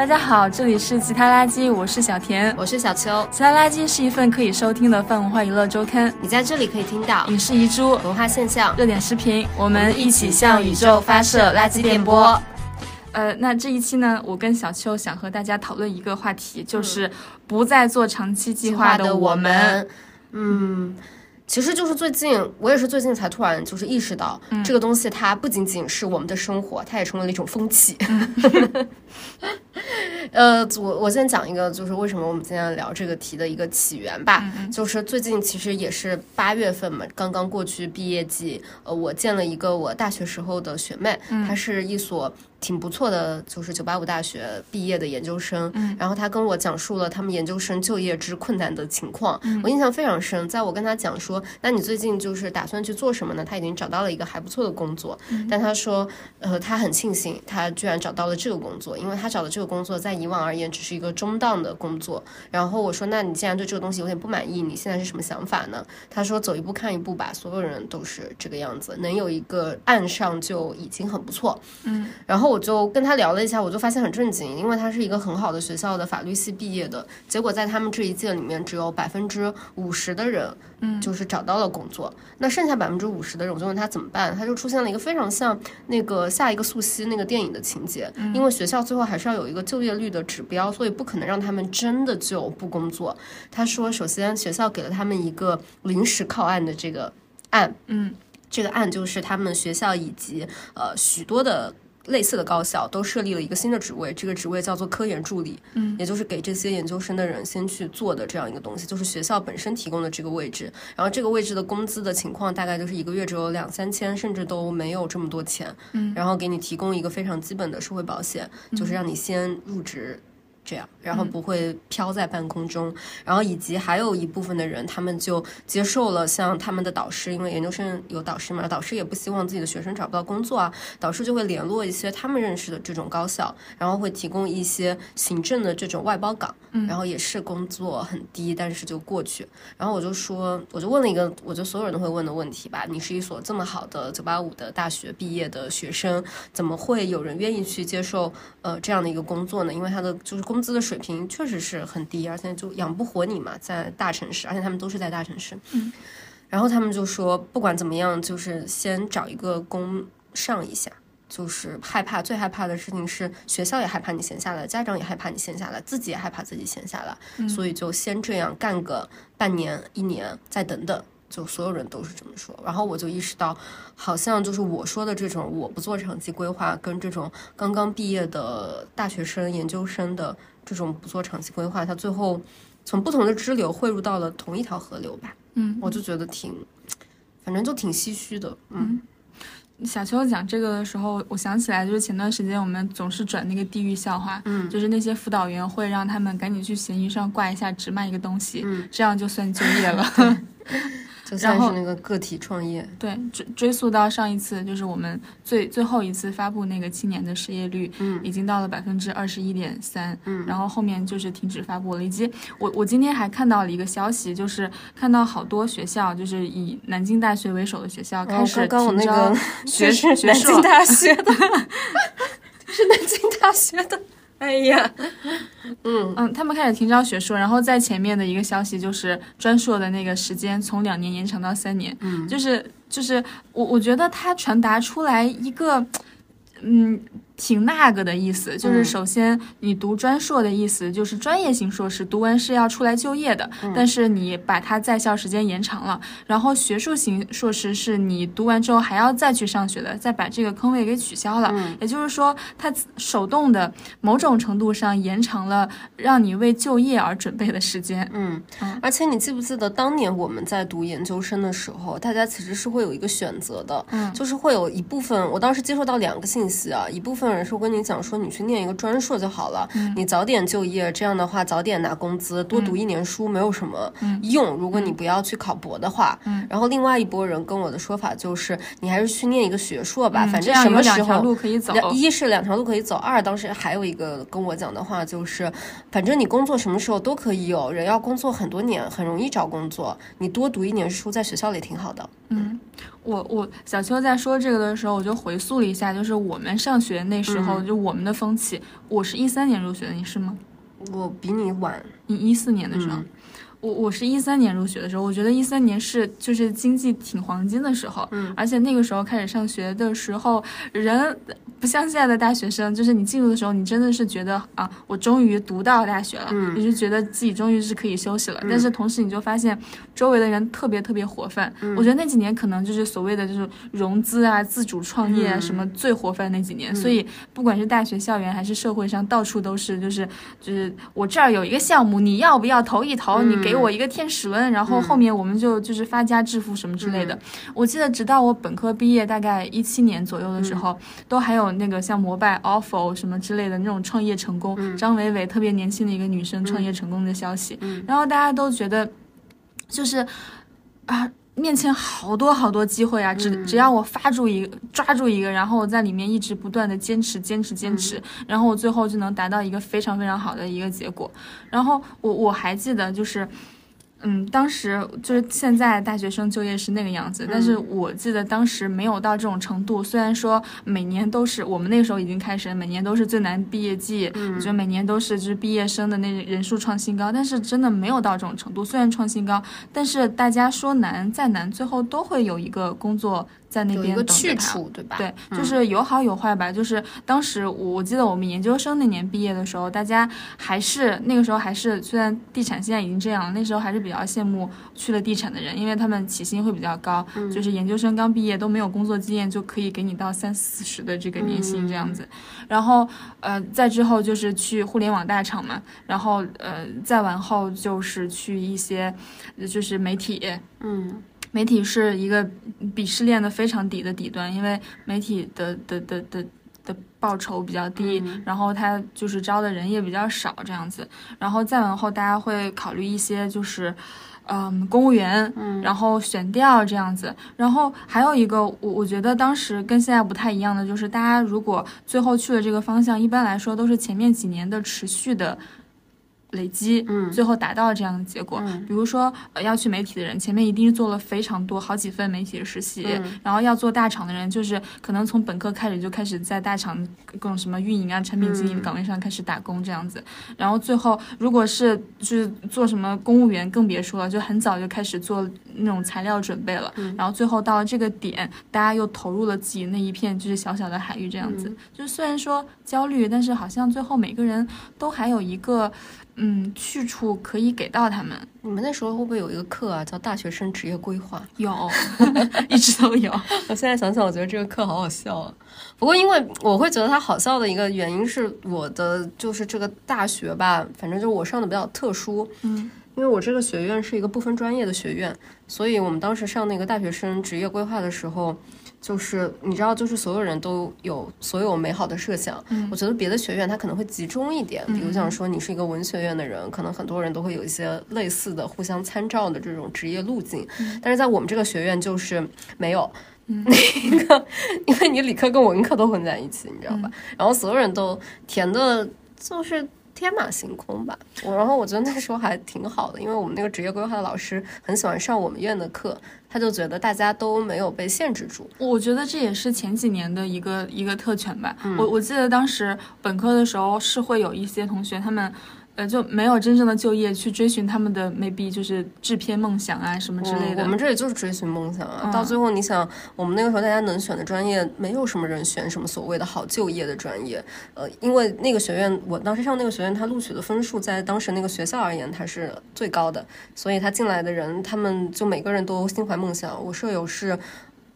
大家好，这里是其他垃圾，我是小田，我是小秋。其他垃圾是一份可以收听的泛文化娱乐周刊，你在这里可以听到影视遗珠、文化现象、热点视频，我们一起向宇宙发射垃圾电波。呃，那这一期呢，我跟小秋想和大家讨论一个话题，就是不再做长期计划的我们。嗯。其实就是最近，我也是最近才突然就是意识到，这个东西它不仅仅是我们的生活，它也成为了一种风气。呃，我我先讲一个，就是为什么我们今天聊这个题的一个起源吧。就是最近其实也是八月份嘛，刚刚过去毕业季，呃，我见了一个我大学时候的学妹，她是一所。挺不错的，就是九八五大学毕业的研究生，嗯然后他跟我讲述了他们研究生就业之困难的情况，嗯我印象非常深。在我跟他讲说，那你最近就是打算去做什么呢？他已经找到了一个还不错的工作，但他说，呃，他很庆幸他居然找到了这个工作，因为他找的这个工作在以往而言只是一个中档的工作。然后我说，那你既然对这个东西有点不满意，你现在是什么想法呢？他说，走一步看一步吧，所有人都是这个样子，能有一个岸上就已经很不错。嗯，然后。我就跟他聊了一下，我就发现很震惊，因为他是一个很好的学校的法律系毕业的，结果在他们这一届里面，只有百分之五十的人，嗯，就是找到了工作。那剩下百分之五十的人，我就问他怎么办，他就出现了一个非常像那个下一个素汐那个电影的情节，因为学校最后还是要有一个就业率的指标，所以不可能让他们真的就不工作。他说，首先学校给了他们一个临时靠岸的这个案，嗯，这个案就是他们学校以及呃许多的。类似的高校都设立了一个新的职位，这个职位叫做科研助理，嗯，也就是给这些研究生的人先去做的这样一个东西，就是学校本身提供的这个位置。然后这个位置的工资的情况大概就是一个月只有两三千，甚至都没有这么多钱，嗯，然后给你提供一个非常基本的社会保险，就是让你先入职。这样，然后不会飘在半空中，然后以及还有一部分的人，他们就接受了像他们的导师，因为研究生有导师嘛，导师也不希望自己的学生找不到工作啊，导师就会联络一些他们认识的这种高校，然后会提供一些行政的这种外包岗，然后也是工作很低，但是就过去。然后我就说，我就问了一个，我觉得所有人都会问的问题吧，你是一所这么好的九八五的大学毕业的学生，怎么会有人愿意去接受呃这样的一个工作呢？因为他的就是工。工资的水平确实是很低，而且就养不活你嘛，在大城市，而且他们都是在大城市。嗯，然后他们就说，不管怎么样，就是先找一个工上一下。就是害怕，最害怕的事情是学校也害怕你闲下来，家长也害怕你闲下来，自己也害怕自己闲下来。所以就先这样干个半年、一年，再等等。就所有人都是这么说，然后我就意识到，好像就是我说的这种我不做长期规划，跟这种刚刚毕业的大学生、研究生的这种不做长期规划，他最后从不同的支流汇入到了同一条河流吧。嗯，我就觉得挺，反正就挺唏嘘的。嗯，小秋讲这个的时候，我想起来就是前段时间我们总是转那个地狱笑话，嗯，就是那些辅导员会让他们赶紧去闲鱼上挂一下只卖一个东西，嗯，这样就算就业了。就算是那个个体创业，对追追溯到上一次，就是我们最最后一次发布那个青年的失业率，嗯，已经到了百分之二十一点三，嗯，然后后面就是停止发布了。以及我我今天还看到了一个消息，就是看到好多学校，就是以南京大学为首的学校开始停招 学生，南京大学的，是南京大学的。哎呀，嗯嗯，他们开始停招学硕，然后在前面的一个消息就是专硕的那个时间从两年延长到三年，嗯，就是就是我我觉得他传达出来一个，嗯。挺那个的意思，就是首先你读专硕的意思就是专业型硕士，读完是要出来就业的，但是你把它在校时间延长了。然后学术型硕士是你读完之后还要再去上学的，再把这个坑位给取消了。也就是说，它手动的某种程度上延长了让你为就业而准备的时间。嗯，而且你记不记得当年我们在读研究生的时候，大家其实是会有一个选择的，嗯，就是会有一部分，我当时接受到两个信息啊，一部分。人是我跟你讲说，你去念一个专硕就好了，你早点就业，这样的话早点拿工资，多读一年书没有什么用。如果你不要去考博的话，然后另外一拨人跟我的说法就是，你还是去念一个学硕吧，反正什么时候路可以走，一是两条路可以走，二当时还有一个跟我讲的话就是，反正你工作什么时候都可以有人要工作很多年，很容易找工作，你多读一年书在学校里挺好的。嗯，我我小秋在说这个的时候，我就回溯了一下，就是我们上学那时候，就我们的风气。我是一三年入学的，你是吗？我比你晚，你一四年的时候。我我是一三年入学的时候，我觉得一三年是就是经济挺黄金的时候，嗯，而且那个时候开始上学的时候，人不像现在的大学生，就是你进入的时候，你真的是觉得啊，我终于读到大学了，你就觉得自己终于是可以休息了。但是同时你就发现周围的人特别特别活泛，我觉得那几年可能就是所谓的就是融资啊、自主创业啊什么最活泛那几年，所以不管是大学校园还是社会上，到处都是就是就是我这儿有一个项目，你要不要投一投？你给。给我一个天使轮，然后后面我们就就是发家致富什么之类的。我记得直到我本科毕业，大概一七年左右的时候，都还有那个像摩拜、ofo 什么之类的那种创业成功，张伟伟特别年轻的一个女生创业成功的消息。然后大家都觉得，就是啊。面前好多好多机会啊！只只要我发住一个，抓住一个，然后我在里面一直不断的坚持、坚持、坚持，然后我最后就能达到一个非常非常好的一个结果。然后我我还记得就是。嗯，当时就是现在大学生就业是那个样子，但是我记得当时没有到这种程度。虽然说每年都是我们那个时候已经开始，每年都是最难毕业季，我觉得每年都是就是毕业生的那人数创新高，但是真的没有到这种程度。虽然创新高，但是大家说难再难，最后都会有一个工作。在那边等着他，对吧？对，就是有好有坏吧。就是当时我记得我们研究生那年毕业的时候，大家还是那个时候还是，虽然地产现在已经这样了，那时候还是比较羡慕去了地产的人，因为他们起薪会比较高。就是研究生刚毕业都没有工作经验，就可以给你到三四十的这个年薪这样子。然后呃，再之后就是去互联网大厂嘛，然后呃，再往后就是去一些就是媒体，嗯。媒体是一个鄙视链的非常底的底端，因为媒体的的的的的报酬比较低，然后他就是招的人也比较少这样子，然后再往后大家会考虑一些就是，嗯，公务员，然后选调这样子，然后还有一个我我觉得当时跟现在不太一样的就是，大家如果最后去了这个方向，一般来说都是前面几年的持续的。累积，嗯，最后达到这样的结果。比如说，呃，要去媒体的人，前面一定是做了非常多好几份媒体的实习，然后要做大厂的人，就是可能从本科开始就开始在大厂各种什么运营啊、产品经理的岗位上开始打工这样子。然后最后，如果是就是做什么公务员，更别说了，就很早就开始做那种材料准备了。然后最后到了这个点，大家又投入了自己那一片就是小小的海域这样子。就是虽然说焦虑，但是好像最后每个人都还有一个。嗯，去处可以给到他们。你们那时候会不会有一个课啊，叫大学生职业规划？有，一直都有。我现在想想，我觉得这个课好好笑啊。不过，因为我会觉得它好笑的一个原因是我的就是这个大学吧，反正就是我上的比较特殊。嗯，因为我这个学院是一个不分专业的学院，所以我们当时上那个大学生职业规划的时候。就是你知道，就是所有人都有所有美好的设想。嗯，我觉得别的学院它可能会集中一点，比如像说你是一个文学院的人，可能很多人都会有一些类似的、互相参照的这种职业路径。但是在我们这个学院就是没有 那个，因为你理科跟文科都混在一起，你知道吧？然后所有人都填的就是。天马行空吧，我然后我觉得那时候还挺好的，因为我们那个职业规划的老师很喜欢上我们院的课，他就觉得大家都没有被限制住。我觉得这也是前几年的一个一个特权吧。我我记得当时本科的时候是会有一些同学他们。呃，就没有真正的就业去追寻他们的 maybe 就是制片梦想啊什么之类的。我们这里就是追寻梦想啊，到最后你想，我们那个时候大家能选的专业，没有什么人选什么所谓的好就业的专业。呃，因为那个学院，我当时上那个学院，他录取的分数在当时那个学校而言，他是最高的，所以他进来的人，他们就每个人都心怀梦想。我舍友是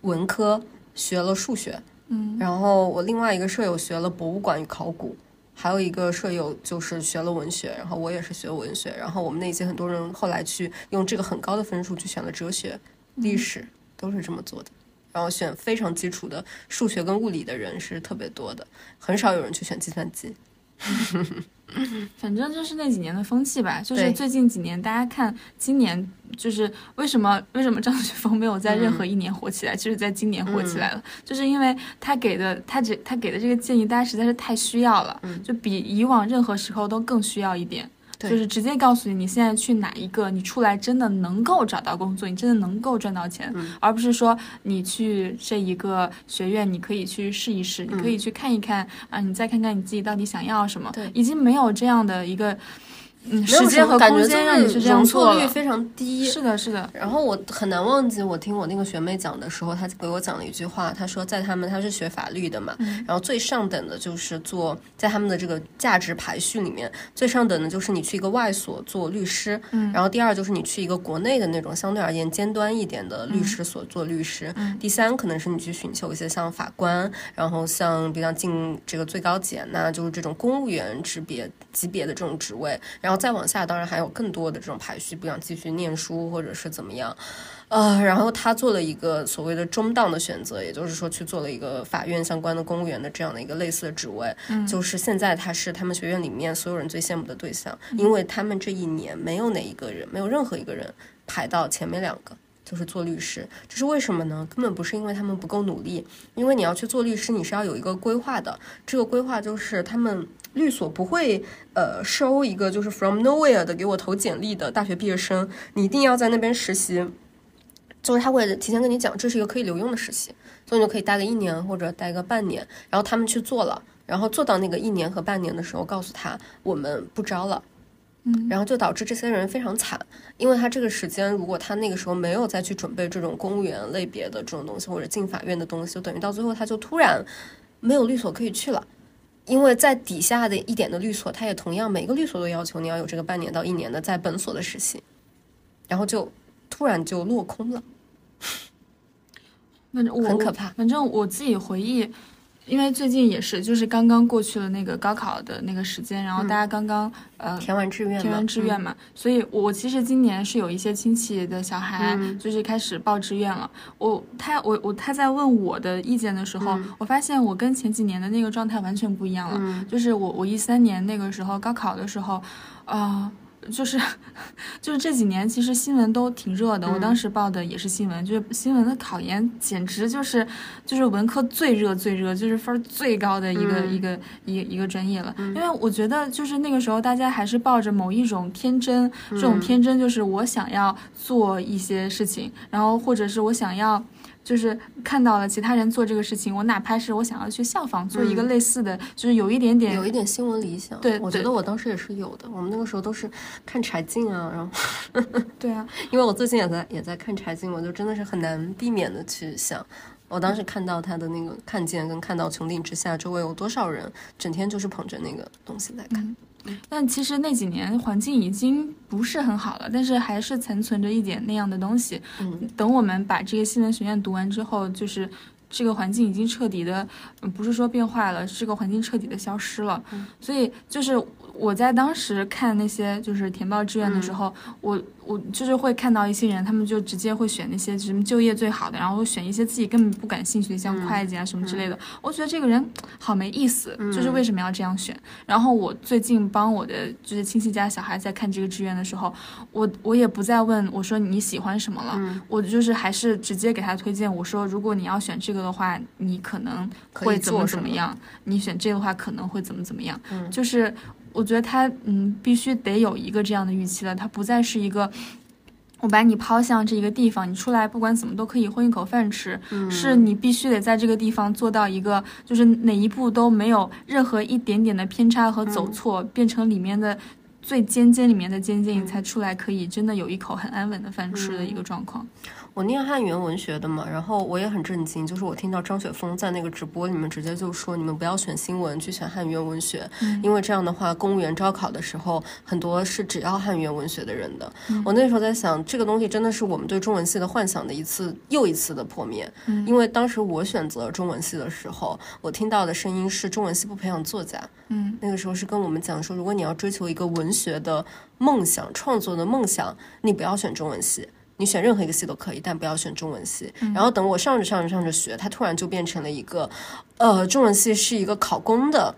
文科，学了数学，嗯，然后我另外一个舍友学了博物馆与考古。还有一个舍友就是学了文学，然后我也是学文学，然后我们那届很多人后来去用这个很高的分数去选了哲学、历史，都是这么做的。然后选非常基础的数学跟物理的人是特别多的，很少有人去选计算机。反正就是那几年的风气吧，就是最近几年大家看今年就是为什么为什么张 雪峰没有在任何一年火起来，就是在今年火起来了，就是因为他给的他这他给的这个建议大家实在是太需要了，就比以往任何时候都更需要一点。就是直接告诉你你现在去哪一个，你出来真的能够找到工作，你真的能够赚到钱，而不是说你去这一个学院，你可以去试一试，你可以去看一看啊，你再看看你自己到底想要什么，对，已经没有这样的一个。嗯，时间和空间让你是这样做率非常低。是的，是的。然后我很难忘记，我听我那个学妹讲的时候，她给我讲了一句话，她说在他们她是学法律的嘛，然后最上等的就是做在他们的这个价值排序里面，最上等的就是你去一个外所做律师，嗯，然后第二就是你去一个国内的那种相对而言尖端一点的律师所做律师，嗯，第三可能是你去寻求一些像法官，然后像比如进这个最高检那，就是这种公务员级别级别的这种职位，然后再往下，当然还。有更多的这种排序，不想继续念书或者是怎么样，呃，然后他做了一个所谓的中档的选择，也就是说去做了一个法院相关的公务员的这样的一个类似的职位，就是现在他是他们学院里面所有人最羡慕的对象，因为他们这一年没有哪一个人，没有任何一个人排到前面两个。就是做律师，这是为什么呢？根本不是因为他们不够努力，因为你要去做律师，你是要有一个规划的。这个规划就是他们律所不会呃收一个就是 from nowhere 的给我投简历的大学毕业生，你一定要在那边实习，就是他会提前跟你讲，这是一个可以留用的实习，所以你就可以待个一年或者待个半年，然后他们去做了，然后做到那个一年和半年的时候，告诉他我们不招了。嗯，然后就导致这些人非常惨，因为他这个时间，如果他那个时候没有再去准备这种公务员类别的这种东西，或者进法院的东西，就等于到最后他就突然没有律所可以去了，因为在底下的一点的律所，他也同样每个律所都要求你要有这个半年到一年的在本所的实习，然后就突然就落空了，反正很可怕。反正我自己回忆。因为最近也是，就是刚刚过去了那个高考的那个时间，然后大家刚刚呃填完志愿，填完志愿嘛，所以我其实今年是有一些亲戚的小孩，就是开始报志愿了。我他我我他在问我的意见的时候，我发现我跟前几年的那个状态完全不一样了。就是我我一三年那个时候高考的时候，啊。就是，就是这几年其实新闻都挺热的。我当时报的也是新闻，就是新闻的考研简直就是，就是文科最热最热，就是分儿最高的一个一个一一个专业了。因为我觉得就是那个时候大家还是抱着某一种天真，这种天真就是我想要做一些事情，然后或者是我想要。就是看到了其他人做这个事情，我哪怕是我想要去效仿做一个类似的，就是有一点点有一点新闻理想。对，我觉得我当时也是有的。我们那个时候都是看柴静啊，然后 对啊，因为我最近也在也在看柴静，我就真的是很难避免的去想，我当时看到他的那个看见跟看到穹顶之下周围有多少人整天就是捧着那个东西在看。但其实那几年环境已经不是很好了，但是还是残存着一点那样的东西。嗯，等我们把这个新闻学院读完之后，就是这个环境已经彻底的，不是说变坏了，这个环境彻底的消失了。嗯，所以就是我在当时看那些就是填报志愿的时候，我。我就是会看到一些人，他们就直接会选那些什么就业最好的，然后选一些自己根本不感兴趣的，像会计啊什么之类的。我觉得这个人好没意思，就是为什么要这样选？然后我最近帮我的就是亲戚家小孩在看这个志愿的时候，我我也不再问我说你喜欢什么了，我就是还是直接给他推荐，我说如果你要选这个的话，你可能会怎么怎么样？你选这个的话可能会怎么怎么样？就是。我觉得他嗯，必须得有一个这样的预期了，他不再是一个我把你抛向这一个地方，你出来不管怎么都可以混一口饭吃，是你必须得在这个地方做到一个，就是哪一步都没有任何一点点的偏差和走错，变成里面的最尖尖里面的尖尖，你才出来可以真的有一口很安稳的饭吃的一个状况。我念汉语言文学的嘛，然后我也很震惊，就是我听到张雪峰在那个直播里面直接就说，你们不要选新闻，去选汉语言文学，因为这样的话，公务员招考的时候很多是只要汉语言文学的人的。我那时候在想，这个东西真的是我们对中文系的幻想的一次又一次的破灭。因为当时我选择中文系的时候，我听到的声音是中文系不培养作家。嗯，那个时候是跟我们讲说，如果你要追求一个文学的梦想、创作的梦想，你不要选中文系。你选任何一个系都可以，但不要选中文系。然后等我上着上着上着学，它突然就变成了一个，呃，中文系是一个考公的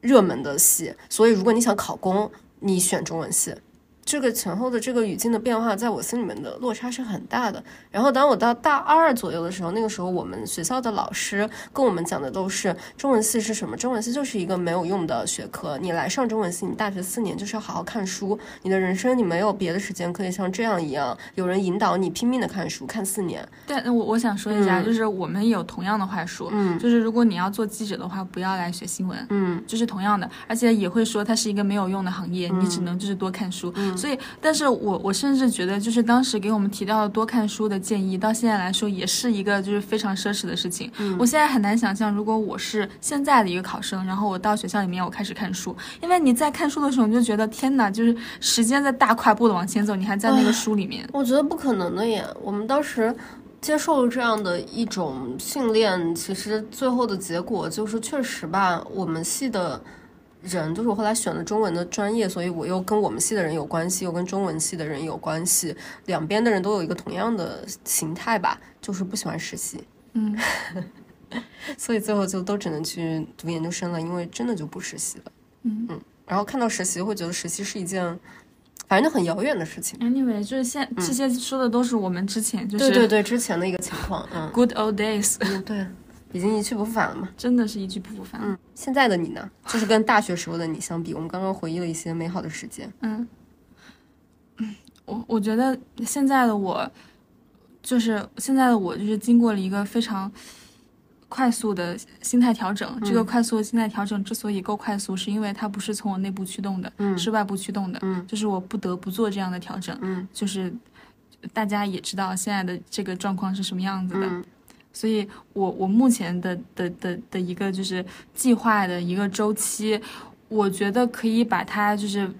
热门的系。所以如果你想考公，你选中文系。这个前后的这个语境的变化，在我心里面的落差是很大的。然后当我到大二左右的时候，那个时候我们学校的老师跟我们讲的都是中文系是什么？中文系就是一个没有用的学科。你来上中文系，你大学四年就是要好好看书。你的人生你没有别的时间可以像这样一样，有人引导你拼命的看书，看四年。但我我想说一下，就是我们有同样的话术，嗯就是如果你要做记者的话，不要来学新闻，嗯就是同样的，而且也会说它是一个没有用的行业，你只能就是多看书。所以，但是我我甚至觉得，就是当时给我们提到的多看书的建议，到现在来说也是一个就是非常奢侈的事情。我现在很难想象，如果我是现在的一个考生，然后我到学校里面我开始看书，因为你在看书的时候，你就觉得天哪，就是时间在大跨步的往前走，你还在那个书里面。我觉得不可能的耶！我们当时接受了这样的一种训练，其实最后的结果就是，确实吧，我们系的人，就是我后来选了中文的专业，所以我又跟我们系的人有关系，又跟中文系的人有关系，两边的人都有一个同样的形态吧，就是不喜欢实习，嗯，所以最后就都只能去读研究生了，因为真的就不实习了。嗯。嗯，然后看到实习，会觉得实习是一件，反正就很遥远的事情。Anyway，就是现这些说的都是我们之前就是对对对，之前的一个情况，嗯。Good old days，嗯，对，已经一去不复返了嘛。真的是一去不复返。嗯，现在的你呢？就是跟大学时候的你相比，我们刚刚回忆了一些美好的时间。嗯，我我觉得现在的我，就是现在的我，就是经过了一个非常快速的心态调整。这个快速的心态调整之所以够快速，是因为它不是从我内部驱动的，嗯是外部驱动的。嗯就是我不得不做这样的调整。嗯就是大家也知道现在的这个状况是什么样子的。嗯所以我我目前的的的的一个就是计划的一个周期，我觉得可以把它就是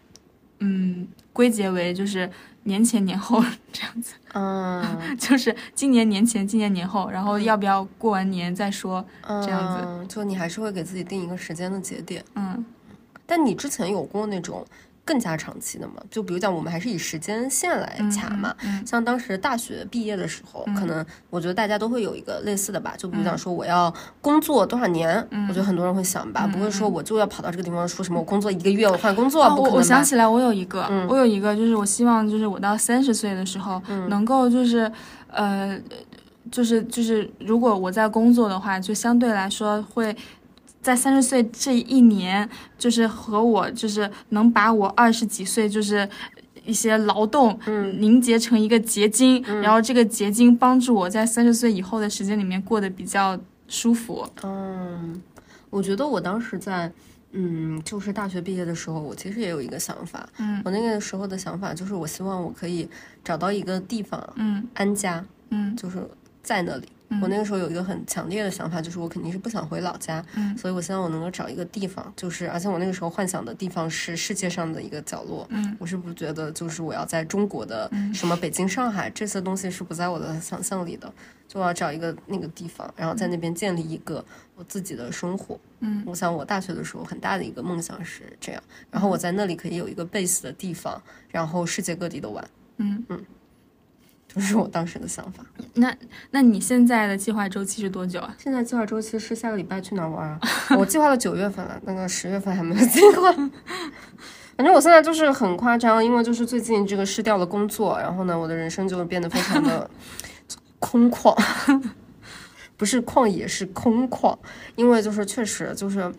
嗯归结为就是年前年后 这样子，嗯，就是今年年前，今年年后，然后要不要过完年再说，这样子，就你还是会给自己定一个时间的节点。嗯。但你之前有过那种更加长期的嘛？就比如讲，我们还是以时间线来卡嘛。嗯像当时大学毕业的时候，可能我觉得大家都会有一个类似的吧，就比如讲说我要工作多少年，我觉得很多人会想吧，不会说我就要跑到这个地方说什么我工作一个月我换工作，哦我不可能吧。我想起来，我有一个，嗯我有一个，就是我希望，就是我到三十岁的时候，能够就是，呃，就是就是，如果我在工作的话，就相对来说会。在三十岁这一年，就是和我就是能把我二十几岁就是一些劳动凝结成一个结晶，然后这个结晶帮助我在三十岁以后的时间里面过得比较舒服。嗯，我觉得我当时在，嗯，就是大学毕业的时候，我其实也有一个想法。嗯我那个时候的想法就是，我希望我可以找到一个地方嗯安家，嗯就是在那里。我那个时候有一个很强烈的想法，就是我肯定是不想回老家，嗯。所以我希望我能够找一个地方，就是而且我那个时候幻想的地方是世界上的一个角落。嗯。我是不觉得就是我要在中国的什么北京、上海这些东西是不在我的想象里的，就我要找一个那个地方，然后在那边建立一个我自己的生活。嗯。我想我大学的时候很大的一个梦想是这样，然后我在那里可以有一个 base 的地方，然后世界各地的玩，嗯。嗯，就是我当时的想法。那那你现在的计划周期是多久啊？现在计划周期是下个礼拜去哪玩啊？我计划到九月份了，那个十月份还没有计划。反正我现在就是很夸张，因为就是最近这个失掉了工作，然后呢，我的人生就变得非常的 空旷，不是旷野是空旷，因为就是确实就是。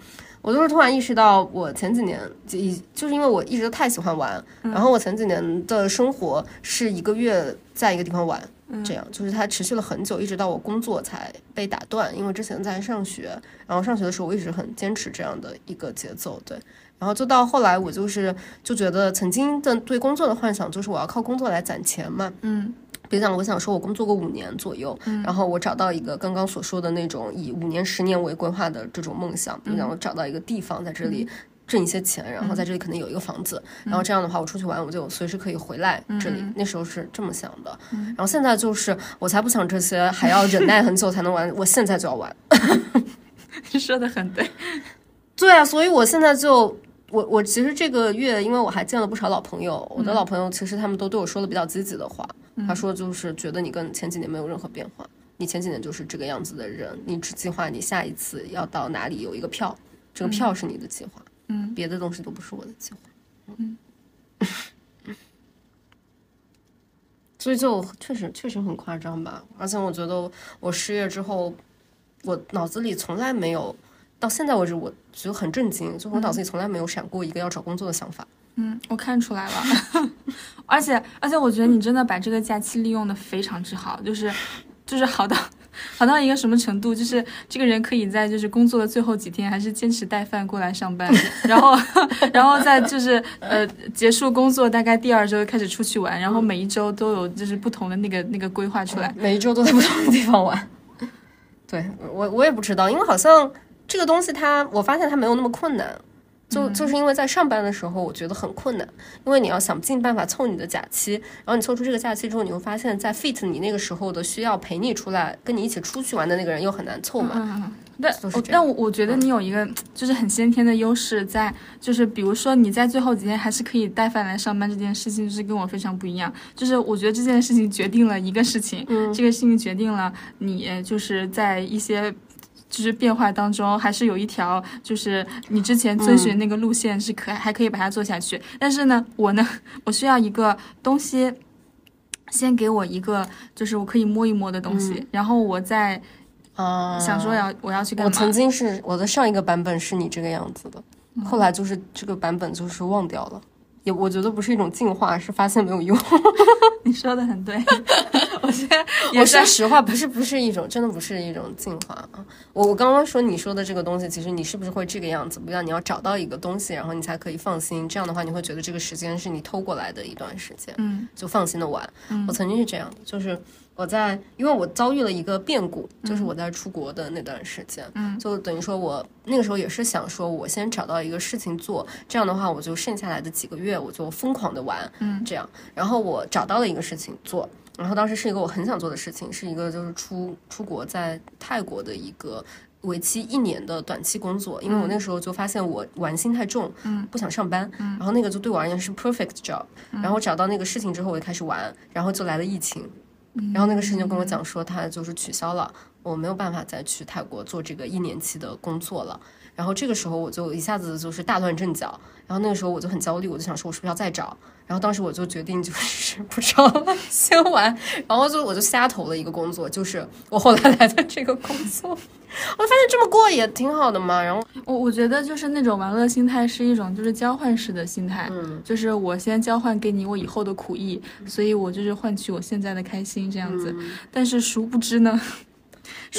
我就是突然意识到，我前几年就以就是因为我一直都太喜欢玩，然后我前几年的生活是一个月在一个地方玩，这样就是它持续了很久，一直到我工作才被打断。因为之前在上学，然后上学的时候我一直很坚持这样的一个节奏，对。然后就到后来，我就是就觉得曾经的对工作的幻想就是我要靠工作来攒钱嘛，嗯比如讲，我想说，我工作过五年左右，然后我找到一个刚刚所说的那种以五年、十年为规划的这种梦想，比如讲，我找到一个地方在这里挣一些钱，然后在这里可能有一个房子，然后这样的话，我出去玩我就随时可以回来这里。那时候是这么想的，然后现在就是我才不想这些，还要忍耐很久才能玩，我现在就要玩。你说的很对。对啊，所以我现在就。我我其实这个月，因为我还见了不少老朋友，我的老朋友其实他们都对我说了比较积极的话。他说就是觉得你跟前几年没有任何变化，你前几年就是这个样子的人，你只计划你下一次要到哪里有一个票，这个票是你的计划，嗯，别的东西都不是我的计划。嗯 所以就确实确实很夸张吧。而且我觉得我失业之后，我脑子里从来没有到现在为止，我觉得很震惊，就我脑子里从来没有闪过一个要找工作的想法。嗯，我看出来了，而且而且我觉得你真的把这个假期利用的非常之好，就是就是好到好到一个什么程度，就是这个人可以在就是工作的最后几天还是坚持带饭过来上班，然后 然后再就是呃结束工作大概第二周开始出去玩，然后每一周都有就是不同的那个那个规划出来，每一周都在不同的地方玩。对我我也不知道，因为好像这个东西它我发现它没有那么困难。就就是因为在上班的时候，我觉得很困难，因为你要想尽办法凑你的假期，然后你凑出这个假期之后，你会发现在 fit 你那个时候的需要陪你出来跟你一起出去玩的那个人又很难凑嘛。但但我我觉得你有一个就是很先天的优势在，就是比如说你在最后几天还是可以带饭来上班这件事情，就是跟我非常不一样。就是我觉得这件事情决定了一个事情，嗯这个事情决定了你就是在一些。就是变化当中，还是有一条，就是你之前遵循那个路线是可还可以把它做下去。但是呢，我呢，我需要一个东西，先给我一个，就是我可以摸一摸的东西，然后我再，呃，想说要我要去干嘛？我曾经是我的上一个版本是你这个样子的，后来就是这个版本就是忘掉了。也我觉得不是一种进化，是发现没有用。你说的很对，我觉得我说实话，不是不是一种，真的不是一种进化啊。我我刚刚说你说的这个东西，其实你是不是会这个样子？不要你要找到一个东西，然后你才可以放心。这样的话，你会觉得这个时间是你偷过来的一段时间，嗯，就放心的玩。我曾经是这样的，就是。我在，因为我遭遇了一个变故，就是我在出国的那段时间，嗯，就等于说我那个时候也是想说，我先找到一个事情做，这样的话，我就剩下来的几个月我就疯狂的玩，嗯，这样，然后我找到了一个事情做，然后当时是一个我很想做的事情，是一个就是出出国在泰国的一个为期一年的短期工作，因为我那时候就发现我玩心太重，嗯，不想上班，嗯，然后那个就对我而言是 perfect job，然后找到那个事情之后，我就开始玩，然后就来了疫情。然后那个事情就跟我讲说，他就是取消了，我没有办法再去泰国做这个一年期的工作了。然后这个时候我就一下子就是大乱阵脚。然后那个时候我就很焦虑，我就想说，我是不是要再找？然后当时我就决定就是不找了，先玩。然后就我就瞎投了一个工作，就是我后来来的这个工作。我发现这么过也挺好的嘛。然后我我觉得就是那种玩乐心态是一种就是交换式的心态，嗯，就是我先交换给你我以后的苦役，所以我就是换取我现在的开心这样子。但是殊不知呢。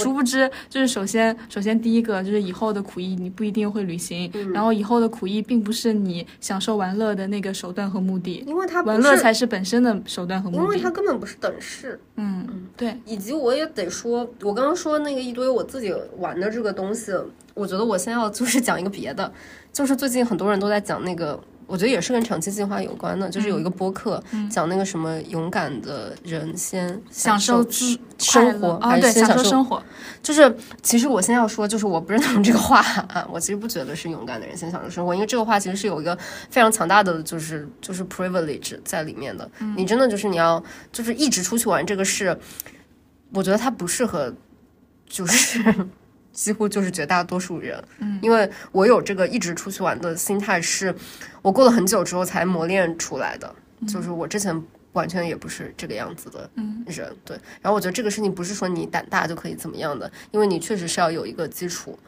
殊不知，就是首先，首先第一个就是以后的苦役你不一定会履行，然后以后的苦役并不是你享受玩乐的那个手段和目的，因为它玩乐才是本身的手段和目的，因为它根本不是等式。嗯嗯，对。以及我也得说，我刚刚说那个一堆我自己玩的这个东西，我觉得我先要就是讲一个别的，就是最近很多人都在讲那个。我觉得也是跟长期计划有关的，就是有一个播客讲那个什么勇敢的人先享受生活，还是先享受生活？就是其实我先要说，就是我不认同这个话啊，我其实不觉得是勇敢的人先享受生活，因为这个话其实是有一个非常强大的就是就是 privilege 在里面的。你真的就是你要就是一直出去玩这个事，我觉得它不适合，就是。几乎就是绝大多数人，嗯，因为我有这个一直出去玩的心态，是我过了很久之后才磨练出来的。就是我之前完全也不是这个样子的人，对。然后我觉得这个事情不是说你胆大就可以怎么样的，因为你确实是要有一个基础。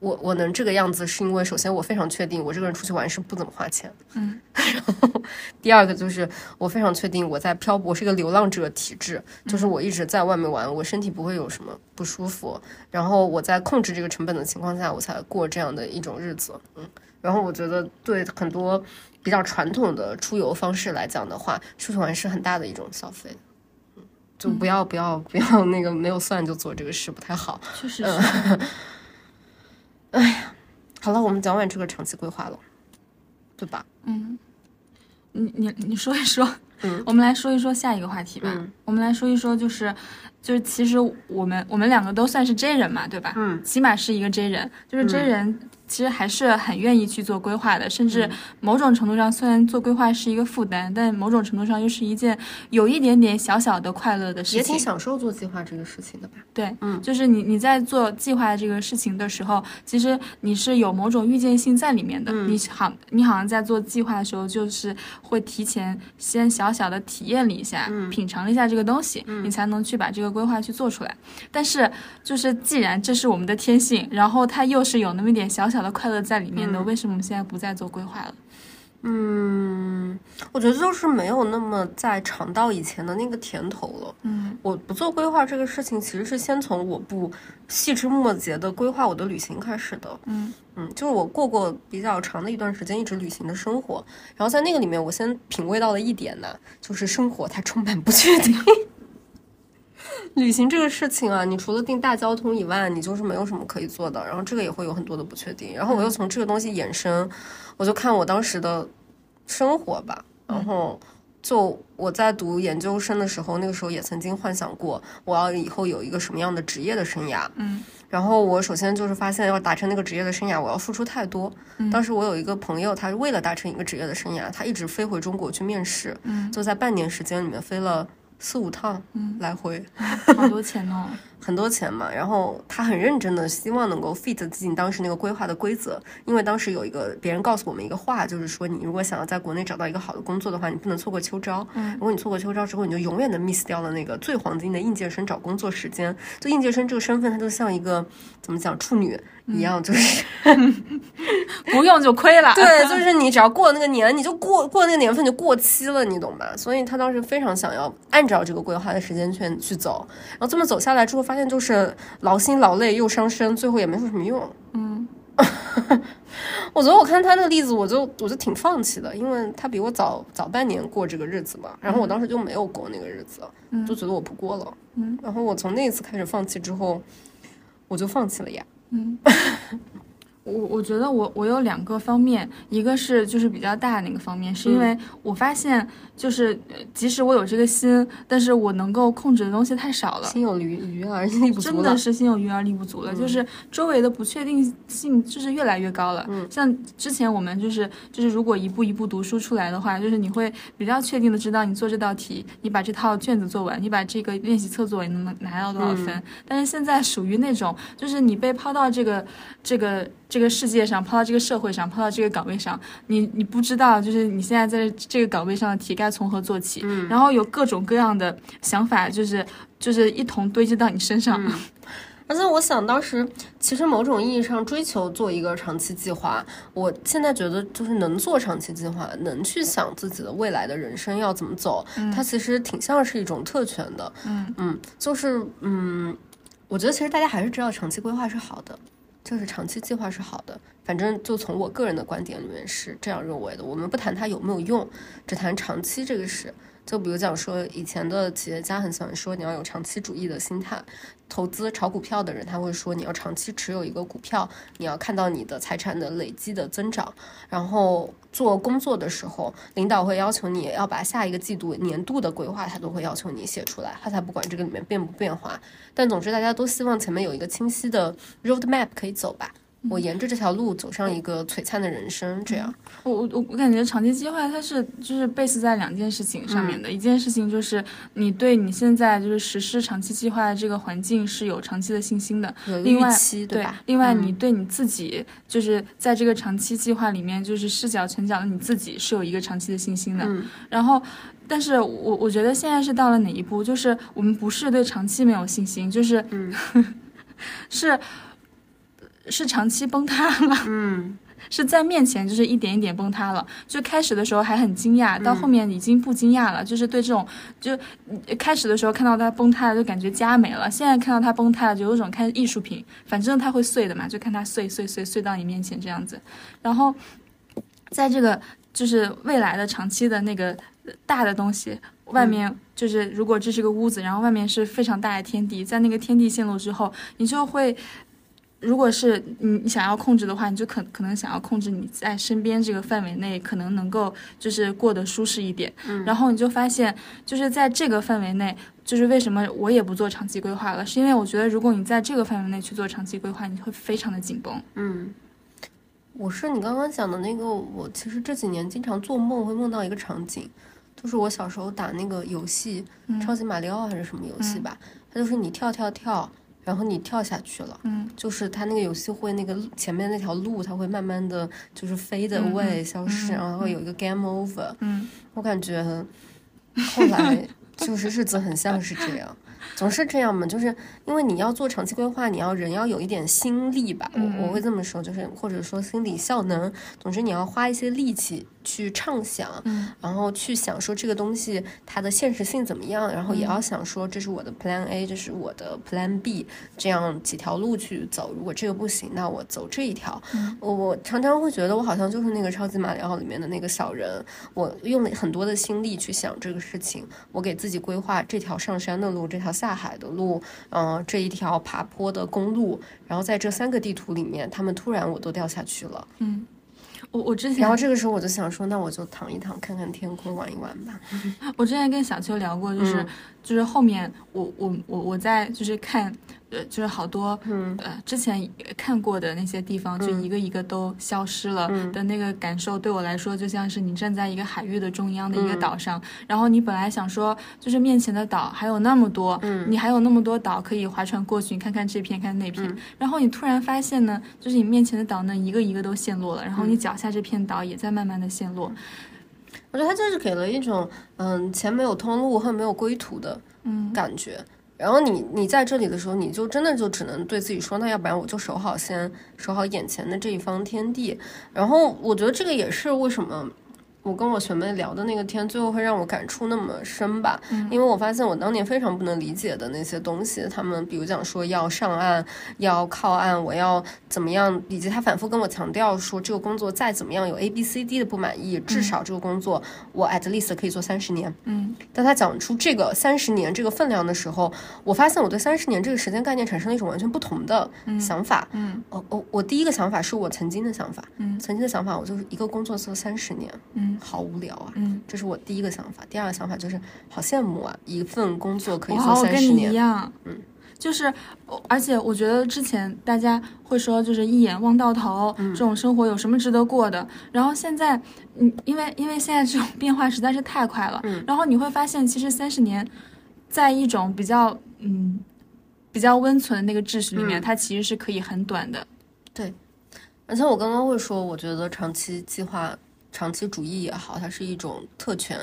我我能这个样子，是因为首先我非常确定我这个人出去玩是不怎么花钱，嗯。然后第二个就是我非常确定我在漂泊，是一个流浪者体质，就是我一直在外面玩，我身体不会有什么不舒服。然后我在控制这个成本的情况下，我才过这样的一种日子，嗯。然后我觉得对很多比较传统的出游方式来讲的话，出去玩是很大的一种消费，嗯，就不要不要不要那个没有算就做这个事不太好，确实是。哎呀，好了，我们讲完这个长期规划了，对吧？嗯，你你你说一说，嗯，我们来说一说下一个话题吧。嗯，我们来说一说，就是，就是其实我们我们两个都算是 J 人嘛，对吧？嗯，起码是一个 J 人，就是 J 人。其实还是很愿意去做规划的，甚至某种程度上，虽然做规划是一个负担，但某种程度上又是一件有一点点小小的快乐的事情。也挺享受做计划这个事情的吧？对，嗯，就是你你在做计划这个事情的时候，其实你是有某种预见性在里面的。你好，你好像在做计划的时候，就是会提前先小小的体验了一下，品尝了一下这个东西，你才能去把这个规划去做出来。但是，就是既然这是我们的天性，然后它又是有那么一点小。小的快乐在里面的，为什么我们现在不再做规划了？嗯，我觉得就是没有那么在尝到以前的那个甜头了。嗯，我不做规划这个事情，其实是先从我不细枝末节的规划我的旅行开始的。嗯嗯，就是我过过比较长的一段时间一直旅行的生活，然后在那个里面，我先品味到了一点呢，就是生活它充满不确定。旅行这个事情啊，你除了订大交通以外，你就是没有什么可以做的。然后这个也会有很多的不确定。然后我又从这个东西衍生，我就看我当时的生活吧。然后就我在读研究生的时候，那个时候也曾经幻想过我要以后有一个什么样的职业的生涯。嗯。然后我首先就是发现要达成那个职业的生涯，我要付出太多。当时我有一个朋友，他为了达成一个职业的生涯，他一直飞回中国去面试。嗯。就在半年时间里面飞了。四五趟，嗯，来回，好多钱哦，很多钱嘛。然后他很认真的希望能够 fit 进当时那个规划的规则，因为当时有一个别人告诉我们一个话，就是说你如果想要在国内找到一个好的工作的话，你不能错过秋招。嗯，如果你错过秋招之后，你就永远的 miss 掉了那个最黄金的应届生找工作时间。就应届生这个身份，它就像一个怎么讲处女。一样就是，不用就亏了。对，就是你只要过那个年，你就过过那个年份就过期了，你懂吧？所以他当时非常想要按照这个规划的时间圈去走，然后这么走下来之后，发现就是劳心劳累又伤身，最后也没什么用。嗯，我觉得我看他那个例子，我就我就挺放弃的，因为他比我早早半年过这个日子嘛，然后我当时就没有过那个日子，就觉得我不过了。嗯，然后我从那一次开始放弃之后，我就放弃了呀。嗯，我我觉得我我有两个方面，一个是就是比较大的那个方面，是因为我发现就是即使我有这个心，但是我能够控制的东西太少了，心有余余而力不足真的是心有余而力不足了，就是周围的不确定性就是越来越高了。嗯，像之前我们就是就是如果一步一步读书出来的话，就是你会比较确定的知道你做这道题，你把这套卷子做完，你把这个练习册做完，你能拿到多少分。但是现在属于那种就是你被抛到这个这个。这个世界上，抛到这个社会上，抛到这个岗位上，你你不知道，就是你现在在这个岗位上的题该从何做起，嗯，然后有各种各样的想法，就是就是一同堆积到你身上。而且我想，当时其实某种意义上追求做一个长期计划，我现在觉得就是能做长期计划，能去想自己的未来的人生要怎么走，它其实挺像是一种特权的。嗯嗯，就是嗯，我觉得其实大家还是知道长期规划是好的。就是长期计划是好的，反正就从我个人的观点里面是这样认为的。我们不谈它有没有用，只谈长期这个事。就比如讲说，以前的企业家很喜欢说你要有长期主义的心态。投资炒股票的人，他会说你要长期持有一个股票，你要看到你的财产的累积的增长。然后做工作的时候，领导会要求你要把下一个季度、年度的规划，他都会要求你写出来，他才不管这个里面变不变化。但总之，大家都希望前面有一个清晰的 road map 可以走吧。我沿着这条路走上一个璀璨的人生，这样。我我我我感觉长期计划它是就是 base 在两件事情上面的，一件事情就是你对你现在就是实施长期计划的这个环境是有长期的信心的，有预期对吧？另外你对你自己就是在这个长期计划里面就是视角成长的你自己是有一个长期的信心的。然后，但是我我觉得现在是到了哪一步？就是我们不是对长期没有信心，就是 是。是长期崩塌了，嗯，是在面前就是一点一点崩塌了。就开始的时候还很惊讶，到后面已经不惊讶了。就是对这种，就开始的时候看到它崩塌了，就感觉家没了；现在看到它崩塌了，就有种看艺术品，反正它会碎的嘛，就看它碎碎碎碎到你面前这样子。然后，在这个就是未来的长期的那个大的东西外面，就是如果这是个屋子，然后外面是非常大的天地，在那个天地陷落之后，你就会。如果是你你想要控制的话，你就可可能想要控制你在身边这个范围内，可能能够就是过得舒适一点。嗯，然后你就发现，就是在这个范围内，就是为什么我也不做长期规划了，是因为我觉得如果你在这个范围内去做长期规划，你会非常的紧绷。嗯，我是你刚刚讲的那个，我其实这几年经常做梦，会梦到一个场景，就是我小时候打那个游戏《超级马里奥》还是什么游戏吧，它就是你跳跳跳，然后你跳下去了，嗯，就是它那个游戏会那个前面那条路，它会慢慢的就是 fade away 消失，然后有一个 game over，嗯，我感觉后来。就是日子很像是这样，总是这样嘛，就是因为你要做长期规划，你要人要有一点心力吧，我我会这么说，就是或者说心理效能，总之你要花一些力气。去畅想，然后去想说这个东西它的现实性怎么样，然后也要想说这是我的 Plan A，这是我的 Plan B，这样几条路去走。如果这个不行，那我走这一条。我我常常会觉得我好像就是那个超级马里奥里面的那个小人，我用了很多的心力去想这个事情，我给自己规划这条上山的路，这条下海的路，嗯，这一条爬坡的公路，然后在这三个地图里面，他们突然我都掉下去了，嗯。我我之前，然后这个时候我就想说，那我就躺一躺，看看天空，玩一玩吧。我之前跟小秋聊过，就是就是后面我我我我在就是看。呃，就是好多，呃，之前看过的那些地方，就一个一个都消失了的那个感受，对我来说就像是你站在一个海域的中央的一个岛上，然后你本来想说，就是面前的岛还有那么多，你还有那么多岛可以划船过去，你看看这片，看那片，然后你突然发现呢，就是你面前的岛呢，一个一个都陷落了，然后你脚下这片岛也在慢慢的陷落。我觉得它就是给了一种，嗯，前没有通路，后没有归途的，嗯，感觉。然后你你在这里的时候，你就真的就只能对自己说，那要不然我就守好先守好眼前的这一方天地。然后我觉得这个也是为什么。我跟我学妹聊的那个天，最后会让我感触那么深吧？因为我发现我当年非常不能理解的那些东西，他们比如讲说要上岸，要靠岸，我要怎么样，以及他反复跟我强调说这个工作再怎么样有 A B C D 的不满意，至少这个工作我 at least 可以做三十年。嗯，当他讲出这个三十年这个分量的时候，我发现我对三十年这个时间概念产生了一种完全不同的想法。嗯，我我我第一个想法是我曾经的想法。嗯，曾经的想法，我就是一个工作做三十年。嗯。好无聊啊！嗯，这是我第一个想法。第二个想法就是好羡慕啊，一份工作可以做三十年。一样，嗯，就是，而且我觉得之前大家会说，就是一眼望到头，这种生活有什么值得过的？然后现在，嗯，因为因为现在这种变化实在是太快了，嗯，然后你会发现，其实三十年，在一种比较嗯比较温存的那个秩序里面，它其实是可以很短的。对，而且我刚刚会说，我觉得长期计划。长期主义也好，它是一种特权，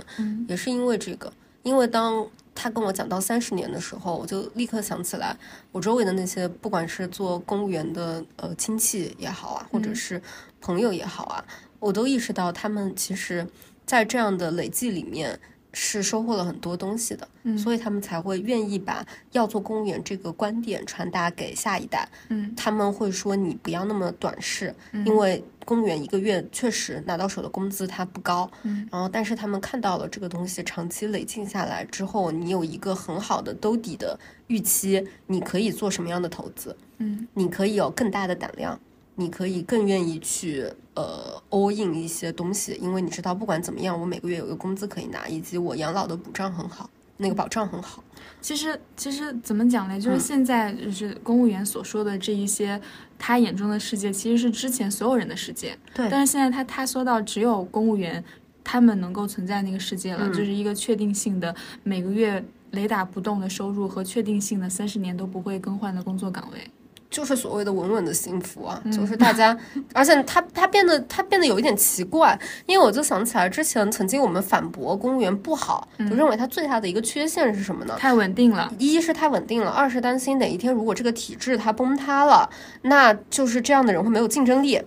也是因为这个。因为当他跟我讲到三十年的时候，我就立刻想起来，我周围的那些不管是做公务员的呃亲戚也好啊，或者是朋友也好啊，我都意识到他们其实，在这样的累计里面。是收获了很多东西的，所以他们才会愿意把要做公务员这个观点传达给下一代。嗯，他们会说你不要那么短视，因为公务员一个月确实拿到手的工资它不高。嗯，然后但是他们看到了这个东西长期累进下来之后，你有一个很好的兜底的预期，你可以做什么样的投资？嗯，你可以有更大的胆量。你可以更愿意去呃 all in 一些东西，因为你知道不管怎么样，我每个月有个工资可以拿，以及我养老的补障很好，那个保障很好。其实其实怎么讲呢？就是现在就是公务员所说的这一些，他眼中的世界其实是之前所有人的世界。对。但是现在他他说到只有公务员他们能够存在那个世界了，就是一个确定性的每个月雷打不动的收入和确定性的三十年都不会更换的工作岗位。就是所谓的稳稳的幸福啊，就是大家，而且他他变得他变得有一点奇怪，因为我就想起来之前曾经我们反驳公务员不好，就认为他最大的一个缺陷是什么呢？太稳定了，一是太稳定了，二是担心哪一天如果这个体制它崩塌了，那就是这样的人会没有竞争力。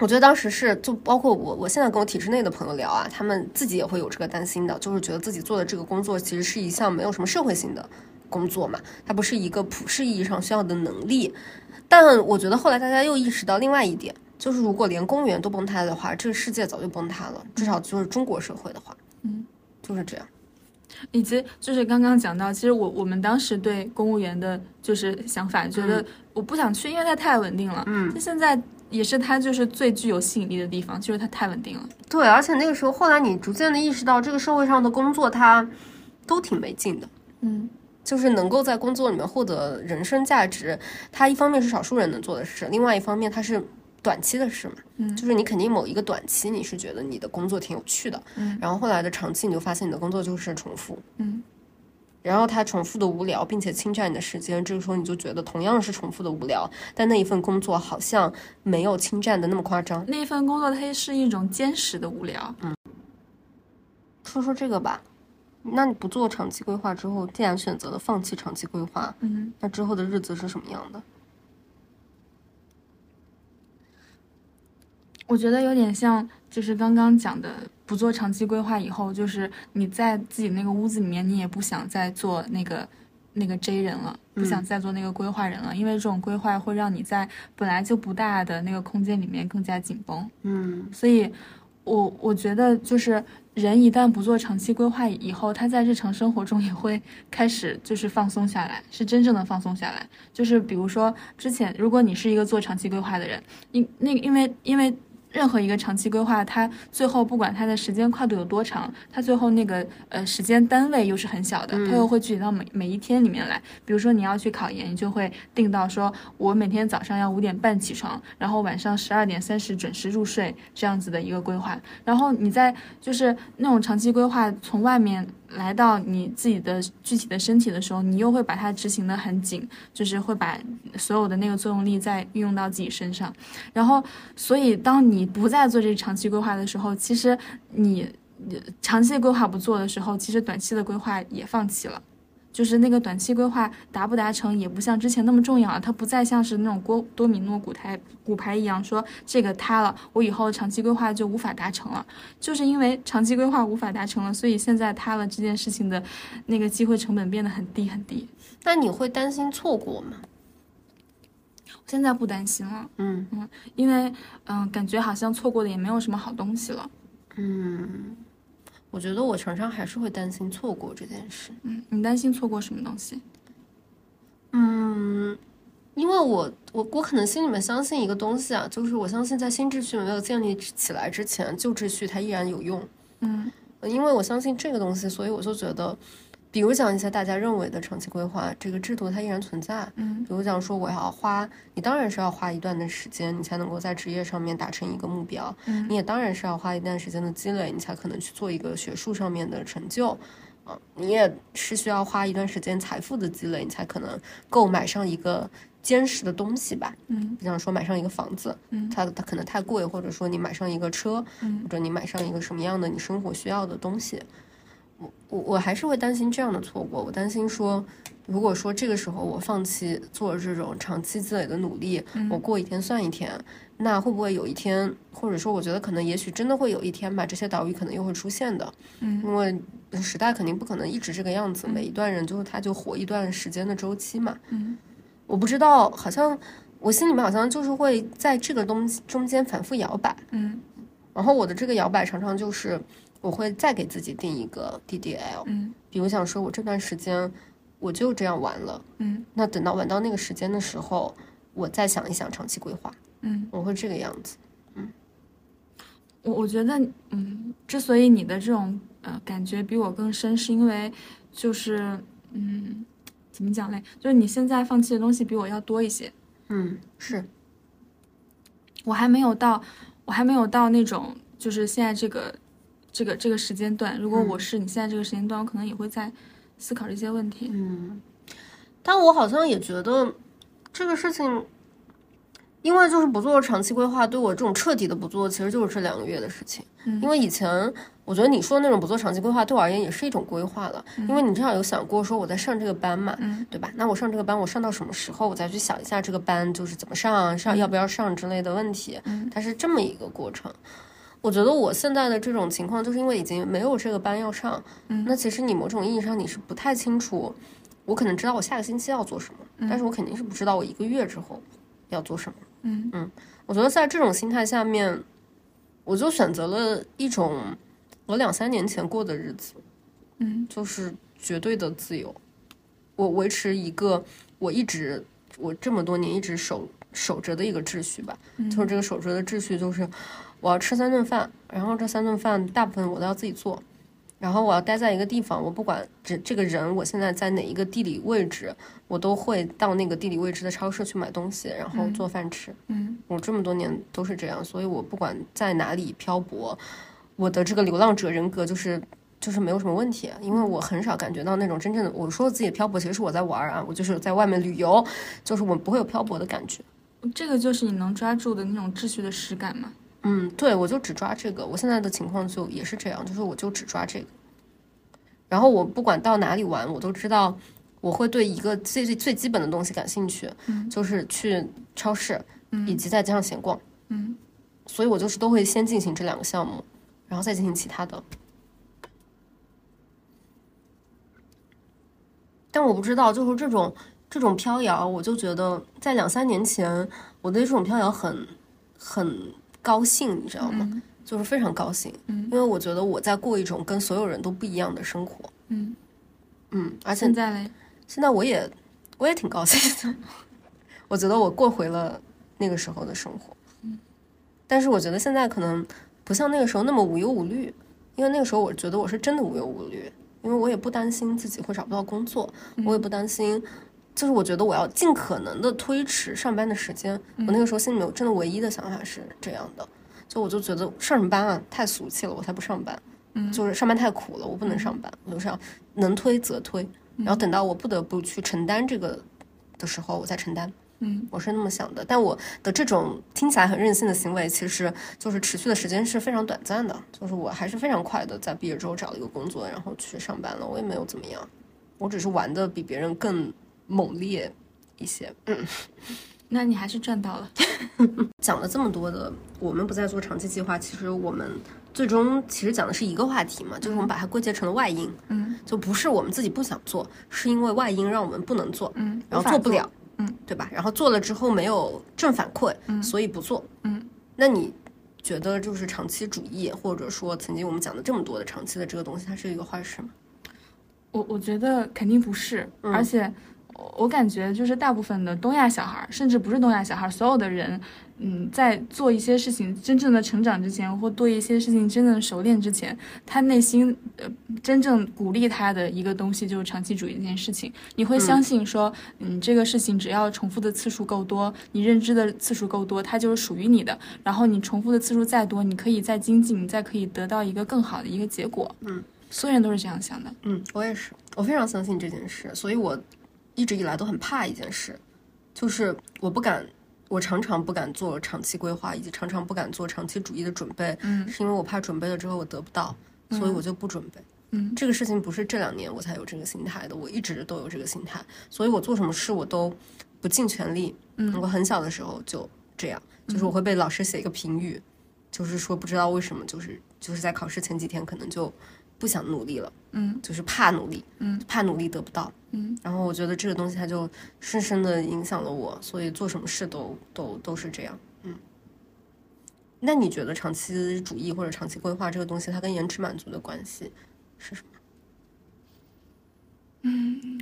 我觉得当时是就包括我，我现在跟我体制内的朋友聊啊，他们自己也会有这个担心的，就是觉得自己做的这个工作其实是一项没有什么社会性的。工作嘛，它不是一个普世意义上需要的能力，但我觉得后来大家又意识到另外一点，就是如果连公务员都崩塌的话，这个世界早就崩塌了，至少就是中国社会的话，嗯，就是这样。以及就是刚刚讲到，其实我我们当时对公务员的就是想法，觉得我不想去，因为它太稳定了。嗯，现在也是它就是最具有吸引力的地方，就是它太稳定了。对，而且那个时候后来你逐渐的意识到，这个社会上的工作它。都挺没劲的。嗯就是能够在工作里面获得人生价值，它一方面是少数人能做的事，另外一方面它是短期的事嘛。嗯就是你肯定某一个短期你是觉得你的工作挺有趣的，嗯然后后来的长期你就发现你的工作就是重复，嗯然后它重复的无聊，并且侵占你的时间，这个时候你就觉得同样是重复的无聊，但那一份工作好像没有侵占的那么夸张。那份工作它是一种坚实的无聊。嗯说说这个吧，那你不做长期规划之后，既然选择了放弃长期规划，嗯那之后的日子是什么样的？我觉得有点像，就是刚刚讲的，不做长期规划以后，就是你在自己那个屋子里面，你也不想再做那个那个 J 人了，不想再做那个规划人了，因为这种规划会让你在本来就不大的那个空间里面更加紧绷。嗯所以我我觉得就是人一旦不做长期规划以后，他在日常生活中也会开始就是放松下来，是真正的放松下来。就是比如说之前，如果你是一个做长期规划的人，因那因为因为。任何一个长期规划，它最后不管它的时间跨度有多长，它最后那个呃时间单位又是很小的，它又会具体到每每一天里面来。比如说你要去考研，你就会定到说，我每天早上要五点半起床，然后晚上十二点三十准时入睡，这样子的一个规划。然后你在就是那种长期规划从外面来到你自己的具体的身体的时候，你又会把它执行的很紧，就是会把所有的那个作用力再运用到自己身上。然后，所以当你不再做这长期规划的时候，其实你长期规划不做的时候，其实短期的规划也放弃了。就是那个短期规划达不达成，也不像之前那么重要了。它不再像是那种多多米诺骨牌骨牌一样，说这个塌了，我以后长期规划就无法达成了。就是因为长期规划无法达成了，所以现在塌了这件事情的那个机会成本变得很低很低。那你会担心错过吗？现在不担心了，嗯因为嗯、感觉好像错过的也没有什么好东西了。嗯，我觉得我常常还是会担心错过这件事。嗯，你担心错过什么东西？嗯，因为我我我可能心里面相信一个东西啊，就是我相信在新秩序没有建立起来之前，旧秩序它依然有用。嗯因为我相信这个东西，所以我就觉得，比如讲一些大家认为的长期规划这个制度，它依然存在。嗯比如讲说，我要花，你当然是要花一段的时间，你才能够在职业上面达成一个目标。嗯你也当然是要花一段时间的积累，你才可能去做一个学术上面的成就。啊，你也是需要花一段时间财富的积累，你才可能购买上一个坚实的东西吧。嗯比方说买上一个房子，嗯它它可能太贵，或者说你买上一个车，嗯或者你买上一个什么样的你生活需要的东西，我我我还是会担心这样的错过。我担心说，如果说这个时候我放弃做这种长期积累的努力，嗯我过一天算一天，那会不会有一天，或者说我觉得可能也许真的会有一天吧，这些岛屿可能又会出现的，嗯因为时代肯定不可能一直这个样子，每一段人就是他就活一段时间的周期嘛。嗯我不知道，好像我心里面好像就是会在这个东西中间反复摇摆。嗯然后我的这个摇摆常常就是，我会再给自己定一个 DDL，嗯比如想说我这段时间我就这样玩了，嗯那等到玩到那个时间的时候，我再想一想长期规划，嗯，我会这个样子。嗯我我觉得，嗯，之所以你的这种呃感觉比我更深，是因为就是嗯，怎么讲嘞？就是你现在放弃的东西比我要多一些。嗯，是，我还没有到，我还没有到那种，就是现在这个，这个这个时间段。如果我是你现在这个时间段，我可能也会在思考这些问题。嗯，但我好像也觉得这个事情，因为就是不做长期规划，对我这种彻底的不做，其实就是这两个月的事情。嗯因为以前我觉得你说的那种不做长期规划，对我而言也是一种规划了。因为你至少有想过说我在上这个班嘛，嗯对吧？那我上这个班，我上到什么时候，我再去想一下这个班就是怎么上，上要不要上之类的问题。嗯它是这么一个过程。我觉得我现在的这种情况，就是因为已经没有这个班要上，嗯那其实你某种意义上你是不太清楚，我可能知道我下个星期要做什么，但是我肯定是不知道我一个月之后要做什么。嗯我觉得在这种心态下面，我就选择了一种我两三年前过的日子，嗯就是绝对的自由。我维持一个我一直我这么多年一直守守着的一个秩序吧，嗯就是这个守着的秩序就是我要吃三顿饭，然后这三顿饭大部分我都要自己做，然后我要待在一个地方，我不管这这个人我现在在哪一个地理位置，我都会到那个地理位置的超市去买东西，然后做饭吃。嗯我这么多年都是这样，所以我不管在哪里漂泊，我的这个流浪者人格就是就是没有什么问题，因为我很少感觉到那种真正的我说自己漂泊，其实是我在玩啊，我就是在外面旅游，就是我不会有漂泊的感觉。这个就是你能抓住的那种秩序的实感嘛。嗯，对，我就只抓这个。我现在的情况就也是这样，就是我就只抓这个。然后我不管到哪里玩，我都知道我会对一个最最最基本的东西感兴趣，嗯就是去超市以及在街上闲逛。嗯所以我就是都会先进行这两个项目，然后再进行其他的。但我不知道，就是这种这种飘摇，我就觉得在两三年前，我对这种飘摇很很高兴，你知道吗？嗯就是非常高兴，嗯因为我觉得我在过一种跟所有人都不一样的生活。嗯，嗯，而且现在嘞，现在我也我也挺高兴的，我觉得我过回了那个时候的生活。但是我觉得现在可能不像那个时候那么无忧无虑，因为那个时候我觉得我是真的无忧无虑，因为我也不担心自己会找不到工作，我也不担心。就是我觉得我要尽可能的推迟上班的时间。我那个时候心里面真的唯一的想法是这样的，就我就觉得上什么班啊，太俗气了，我才不上班。嗯就是上班太苦了，我不能上班，我就是要能推则推，然后等到我不得不去承担这个的时候，我再承担。嗯我是那么想的，但我的这种听起来很任性的行为，其实就是持续的时间是非常短暂的。就是我还是非常快的在毕业之后找了一个工作，然后去上班了。我也没有怎么样，我只是玩的比别人更猛烈一些。嗯，那你还是赚到了。讲了这么多的，我们不再做长期计划，其实我们最终其实讲的是一个话题嘛，就是我们把它归结成了外因，嗯就不是我们自己不想做，是因为外因让我们不能做。嗯，然后做不了，嗯，对吧？然后做了之后没有正反馈，嗯所以不做，嗯。那你觉得就是长期主义，或者说曾经我们讲的这么多的长期的这个东西，它是一个坏事吗？我我觉得肯定不是，嗯而且我我感觉就是大部分的东亚小孩，甚至不是东亚小孩，所有的人，嗯，在做一些事情真正的成长之前，或做一些事情真正熟练之前，他内心呃真正鼓励他的一个东西就是长期主义这件事情。你会相信说，嗯，这个事情只要重复的次数够多，你认知的次数够多，它就是属于你的。然后你重复的次数再多，你可以再精进，你再可以得到一个更好的一个结果。嗯，所有人都是这样想的。嗯，我也是，我非常相信这件事，所以我一直以来都很怕一件事，就是我不敢，我常常不敢做长期规划，以及常常不敢做长期主义的准备，嗯是因为我怕准备了之后我得不到，所以我就不准备。嗯这个事情不是这两年我才有这个心态的，我一直都有这个心态，所以我做什么事我都不尽全力。嗯我很小的时候就这样，就是我会被老师写一个评语，就是说不知道为什么，就是就是在考试前几天可能就不想努力了，嗯。就是怕努力，嗯，怕努力得不到，嗯，然后我觉得这个东西它就深深的影响了我，所以做什么事都都都是这样，嗯。那你觉得长期主义或者长期规划这个东西，它跟延迟满足的关系是什么？嗯，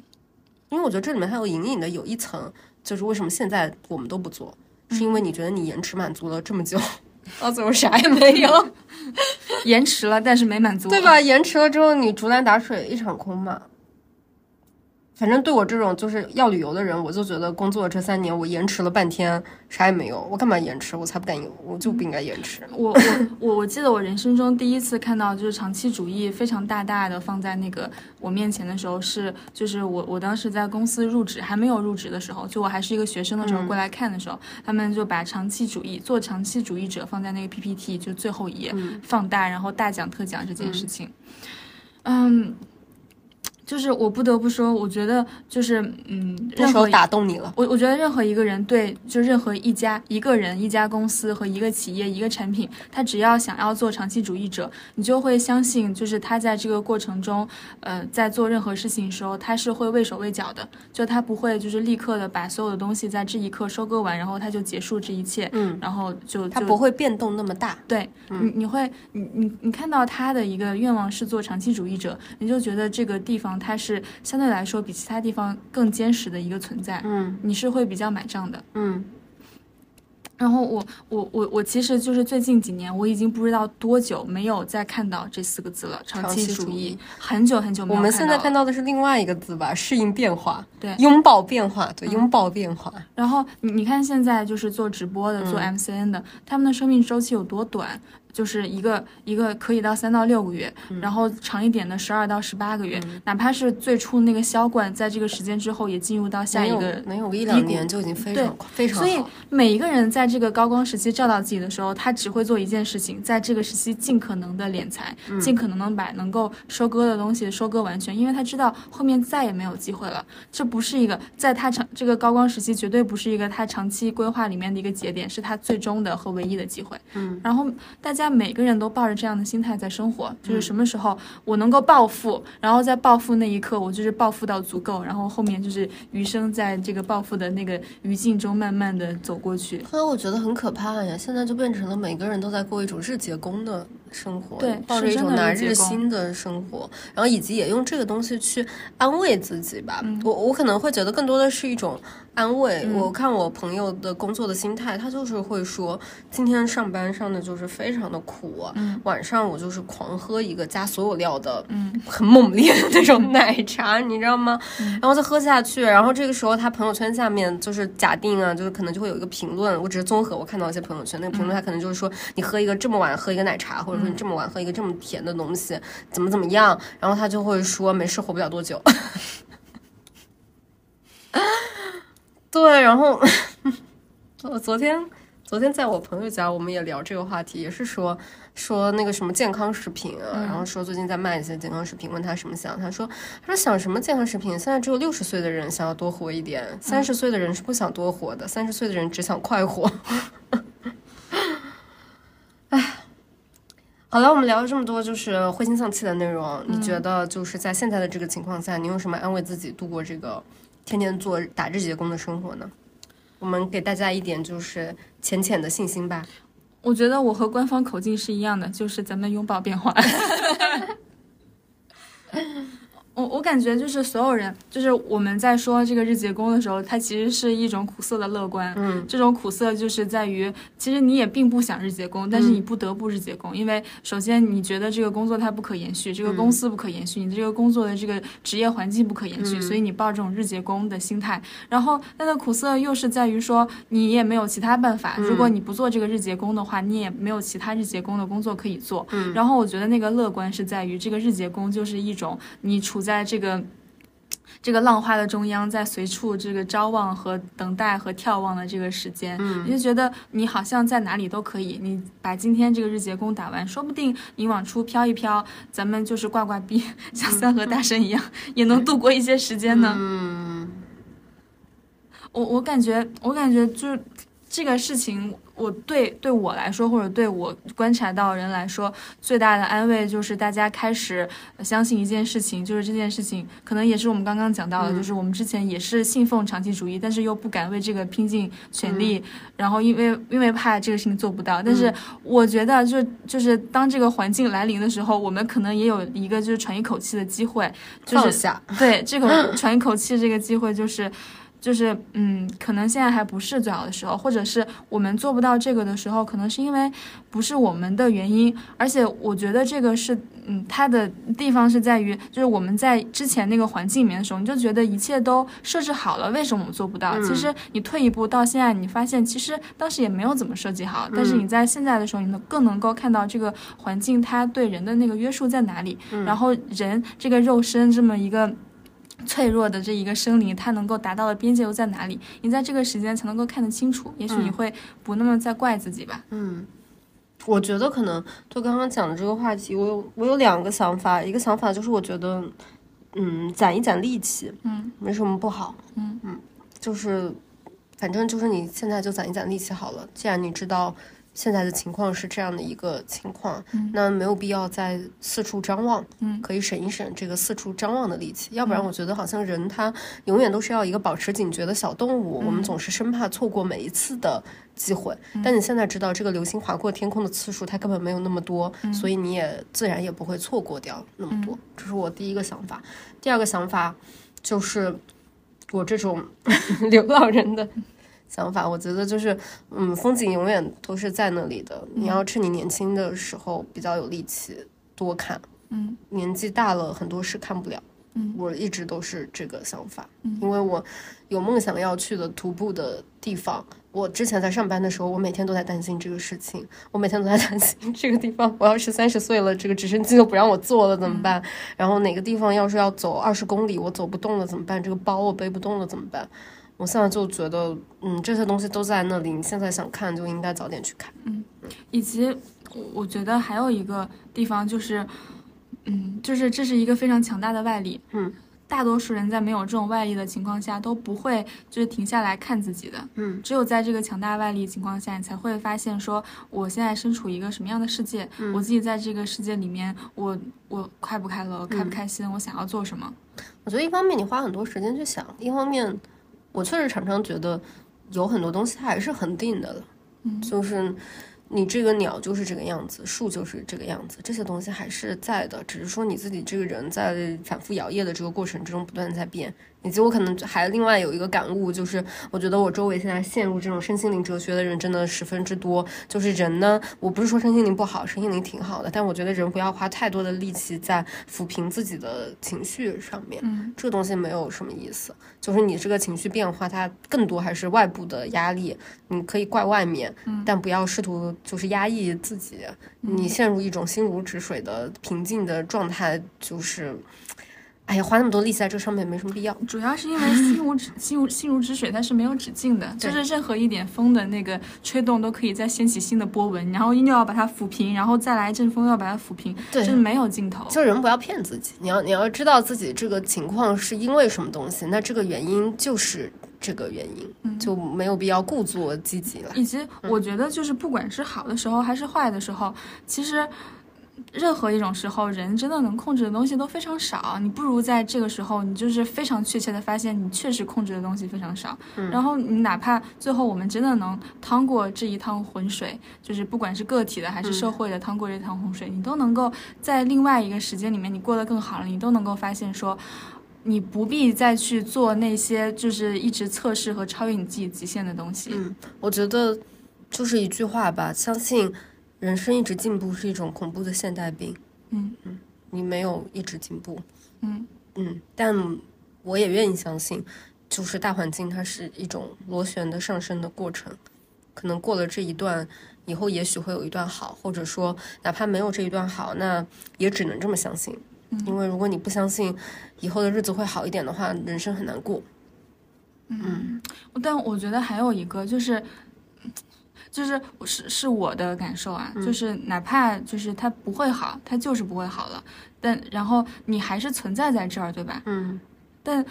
因为我觉得这里面还有隐隐的有一层，就是为什么现在我们都不做，是因为你觉得你延迟满足了这么久，到最后啥也没有，延迟了，但是没满足，对？吧？延迟了之后，你竹篮打水一场空嘛。反正对我这种就是要旅游的人，我就觉得工作这三年我延迟了半天，啥也没有。我干嘛延迟？我才不敢，我就不应该延迟。我我我我记得我人生中第一次看到就是长期主义非常大大的放在那个我面前的时候是，就是我我当时在公司入职还没有入职的时候，就我还是一个学生的时候过来看的时候，他们就把长期主义做长期主义者放在那个 PPT 就最后一页、放大，然后大讲特讲这件事情，嗯。就是我不得不说，我觉得就是嗯，任何打动你了，我我觉得任何一个人对，就任何一家一个人、一家公司和一个企业、一个产品，他只要想要做长期主义者，你就会相信，就是他在这个过程中，呃，在做任何事情的时候，他是会畏手畏脚的，就他不会就是立刻的把所有的东西在这一刻收割完，然后他就结束这一切，嗯，然后就就它不会变动那么大。对你，你会，你你你看到他的一个愿望是做长期主义者，你就觉得这个地方它是相对来说比其他地方更坚实的一个存在，嗯你是会比较买账的。嗯然后我我我我其实就是最近几年，我已经不知道多久没有再看到这四个字了，长期主义，很久很久没有。我们现在看到的是另外一个字吧，适应变化，对，拥抱变化，对，拥抱变化。然后你你看现在就是做直播的，做 MCN 的，他们的生命周期有多短？就是一个一个可以到三到六个月，然后长一点的十二到十八个月，哪怕是最初那个销冠，在这个时间之后也进入到下一个，能有个一两年就已经非常非常好。所以每一个人在这个高光时期照到自己的时候，他只会做一件事情，在这个时期尽可能的敛财，尽可能的把能够收割的东西收割完全，因为他知道后面再也没有机会了。这不是一个在他长这个高光时期绝对不是一个他长期规划里面的一个节点，是他最终的和唯一的机会。嗯，然后大家。每个人都抱着这样的心态在生活，就是什么时候我能够暴富，然后在暴富那一刻，我就是暴富到足够，然后后面就是余生在这个暴富的那个余烬中慢慢的走过去。后来我觉得很可怕呀，现在就变成了每个人都在过一种日结工的生活，对，抱着一种拿日薪的生活，然后以及也用这个东西去安慰自己吧。我我可能会觉得更多的是一种。安慰我看我朋友的工作的心态，他就是会说，今天上班上的就是非常的苦，晚上我就是狂喝一个加所有料的，嗯，很猛烈的那种奶茶，你知道吗？然后再喝下去，然后这个时候他朋友圈下面就是假定啊，就是可能就会有一个评论，我只是综合我看到一些朋友圈那个评论，他可能就是说你喝一个这么晚喝一个奶茶，或者说你这么晚喝一个这么甜的东西，怎么怎么样？然后他就会说没事，活不了多久。对，然后 我昨天昨天在我朋友家，我们也聊这个话题，也是说说那个什么健康食品啊，然后说最近在卖一些健康食品，问他什么想，他说他说想什么健康食品？现在只有六十岁的人想要多活一点，三十岁的人是不想多活的，三十岁的人只想快活。哎，好了，我们聊了这么多就是灰心丧气的内容，你觉得就是在现在的这个情况下，你用什么安慰自己度过这个？天天做打日结工的生活呢？我们给大家一点就是浅浅的信心吧。我觉得我和官方口径是一样的，就是咱们拥抱变化。我我感觉就是所有人，就是我们在说这个日结工的时候，它其实是一种苦涩的乐观。嗯，这种苦涩就是在于，其实你也并不想日结工，但是你不得不日结工，因为首先你觉得这个工作它不可延续，这个公司不可延续，你的这个工作的这个职业环境不可延续，所以你抱这种日结工的心态。然后它的苦涩又是在于说，你也没有其他办法，如果你不做这个日结工的话，你也没有其他日结工的工作可以做。嗯，然后我觉得那个乐观是在于，这个日结工就是一种你处。在这个这个浪花的中央，在随处这个张望和等待和眺望的这个时间，嗯，你就觉得你好像在哪里都可以。你把今天这个日结工打完，说不定你往出飘一飘，咱们就是挂挂壁，像三和大神一样，也能度过一些时间呢。嗯，我我感觉，我感觉就是这个事情。我对对我来说，或者对我观察到人来说，最大的安慰就是大家开始相信一件事情，就是这件事情可能也是我们刚刚讲到的，就是我们之前也是信奉长期主义，但是又不敢为这个拼尽全力，然后因为因为怕这个事情做不到。但是我觉得，就就是当这个环境来临的时候，我们可能也有一个就是喘一口气的机会，就是对这个 喘一口气这个机会就是。就是，嗯，可能现在还不是最好的时候，或者是我们做不到这个的时候，可能是因为不是我们的原因。而且我觉得这个是，嗯，它的地方是在于，就是我们在之前那个环境里面的时候，你就觉得一切都设置好了，为什么我们做不到？其实你退一步到现在，你发现其实当时也没有怎么设计好。但是你在现在的时候，你能更能够看到这个环境它对人的那个约束在哪里，然后人这个肉身这么一个。脆弱的这一个生灵，它能够达到的边界又在哪里？你在这个时间才能够看得清楚。也许你会不那么再怪自己吧。嗯，我觉得可能就刚刚讲的这个话题，我有我有两个想法。一个想法就是，我觉得，嗯，攒一攒力气，嗯，没什么不好。嗯嗯，就是，反正就是你现在就攒一攒力气好了。既然你知道。现在的情况是这样的一个情况，那没有必要再四处张望，嗯，可以省一省这个四处张望的力气。要不然，我觉得好像人他永远都是要一个保持警觉的小动物，我们总是生怕错过每一次的机会。但你现在知道，这个流星划过天空的次数它根本没有那么多，所以你也自然也不会错过掉那么多。这是我第一个想法。第二个想法就是，我这种 流浪人的。想法。我觉得就是，嗯，风景永远都是在那里的。你要趁你年轻的时候比较有力气多看，嗯，年纪大了很多事看不了。嗯，我一直都是这个想法，嗯因为我有梦想要去的徒步的地方。我之前在上班的时候，我每天都在担心这个事情，我每天都在担心这个地方，我要是三十岁了，这个直升机都不让我坐了怎么办？然后哪个地方要是要走二十公里，我走不动了怎么办？这个包我背不动了怎么办？我现在就觉得，嗯，这些东西都在那里，你现在想看就应该早点去看。嗯，以及我觉得还有一个地方就是。嗯，就是这是一个非常强大的外力。嗯，大多数人在没有这种外力的情况下都不会就是停下来看自己的。嗯，只有在这个强大外力情况下，你才会发现说我现在身处一个什么样的世界，我自己在这个世界里面，我我快不快乐，开不开心，我想要做什么。我觉得一方面你花很多时间去想，一方面我确实常常觉得有很多东西它还是恒定的了。嗯，就是。你这个鸟就是这个样子，树就是这个样子，这些东西还是在的，只是说你自己这个人在反复摇曳的这个过程之中不断在变。以及我可能还另外有一个感悟，就是我觉得我周围现在陷入这种身心灵哲学的人真的十分之多。就是人呢，我不是说身心灵不好，身心灵挺好的，但我觉得人不要花太多的力气在抚平自己的情绪上面。嗯，这个东西没有什么意思。就是你这个情绪变化，它更多还是外部的压力。你可以怪外面，但不要试图就是压抑自己。你陷入一种心如止水的平静的状态，就是。哎呀，花那么多力气在这上面没什么必要。主要是因为心如止心如心如止水，它是没有止境的，就是任何一点风的那个吹动都可以再掀起新的波纹，然后又要把它抚平，然后再来一阵风要把它抚平，就是没有尽头。就人不要骗自己，你要你要知道自己这个情况是因为什么东西，那这个原因就是这个原因，就没有必要故作积极了。以及我觉得就是不管是好的时候还是坏的时候，其实。任何一种时候，人真的能控制的东西都非常少。你不如在这个时候，你就是非常确切的发现，你确实控制的东西非常少。然后你哪怕最后我们真的能趟过这一趟浑水，就是不管是个体的还是社会的，趟过这趟浑水，你都能够在另外一个时间里面，你过得更好了。你都能够发现说，你不必再去做那些就是一直测试和超越你自己极限的东西。嗯，我觉得就是一句话吧，相信。人生一直进步是一种恐怖的现代病。嗯嗯，你没有一直进步。嗯嗯，但我也愿意相信，就是大环境它是一种螺旋的上升的过程。可能过了这一段以后，也许会有一段好，或者说哪怕没有这一段好，那也只能这么相信。因为如果你不相信以后的日子会好一点的话，人生很难过。嗯，但我觉得还有一个就是。就是是是我的感受啊，就是哪怕就是它不会好，它就是不会好了。但然后你还是存在在这儿，对吧？嗯。但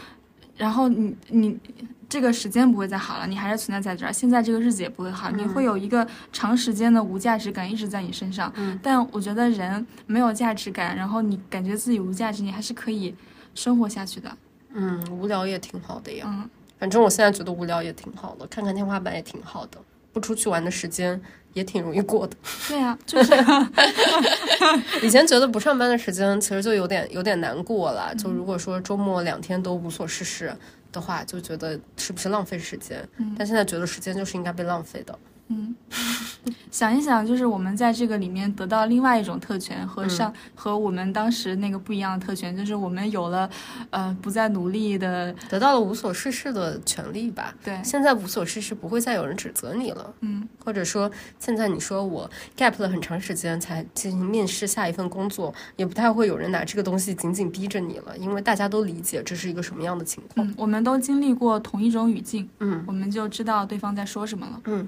然后你你这个时间不会再好了，你还是存在在这儿。现在这个日子也不会好，你会有一个长时间的无价值感一直在你身上。嗯。但我觉得人没有价值感，然后你感觉自己无价值，你还是可以生活下去的。嗯，无聊也挺好的呀。嗯。反正我现在觉得无聊也挺好的，看看天花板也挺好的。不出去玩的时间也挺容易过的。对呀，就是。以前觉得不上班的时间其实就有点有点难过了。就如果说周末两天都无所事事的话，就觉得是不是浪费时间？但现在觉得时间就是应该被浪费的。嗯，想一想，就是我们在这个里面得到另外一种特权，和上和我们当时那个不一样的特权，就是我们有了，呃，不再努力的，得到了无所事事的权利吧。对，现在无所事事不会再有人指责你了。嗯，或者说现在你说我 gap 了很长时间才进行面试下一份工作，也不太会有人拿这个东西紧紧逼着你了，因为大家都理解这是一个什么样的情况。嗯，我们都经历过同一种语境，嗯，我们就知道对方在说什么了。嗯。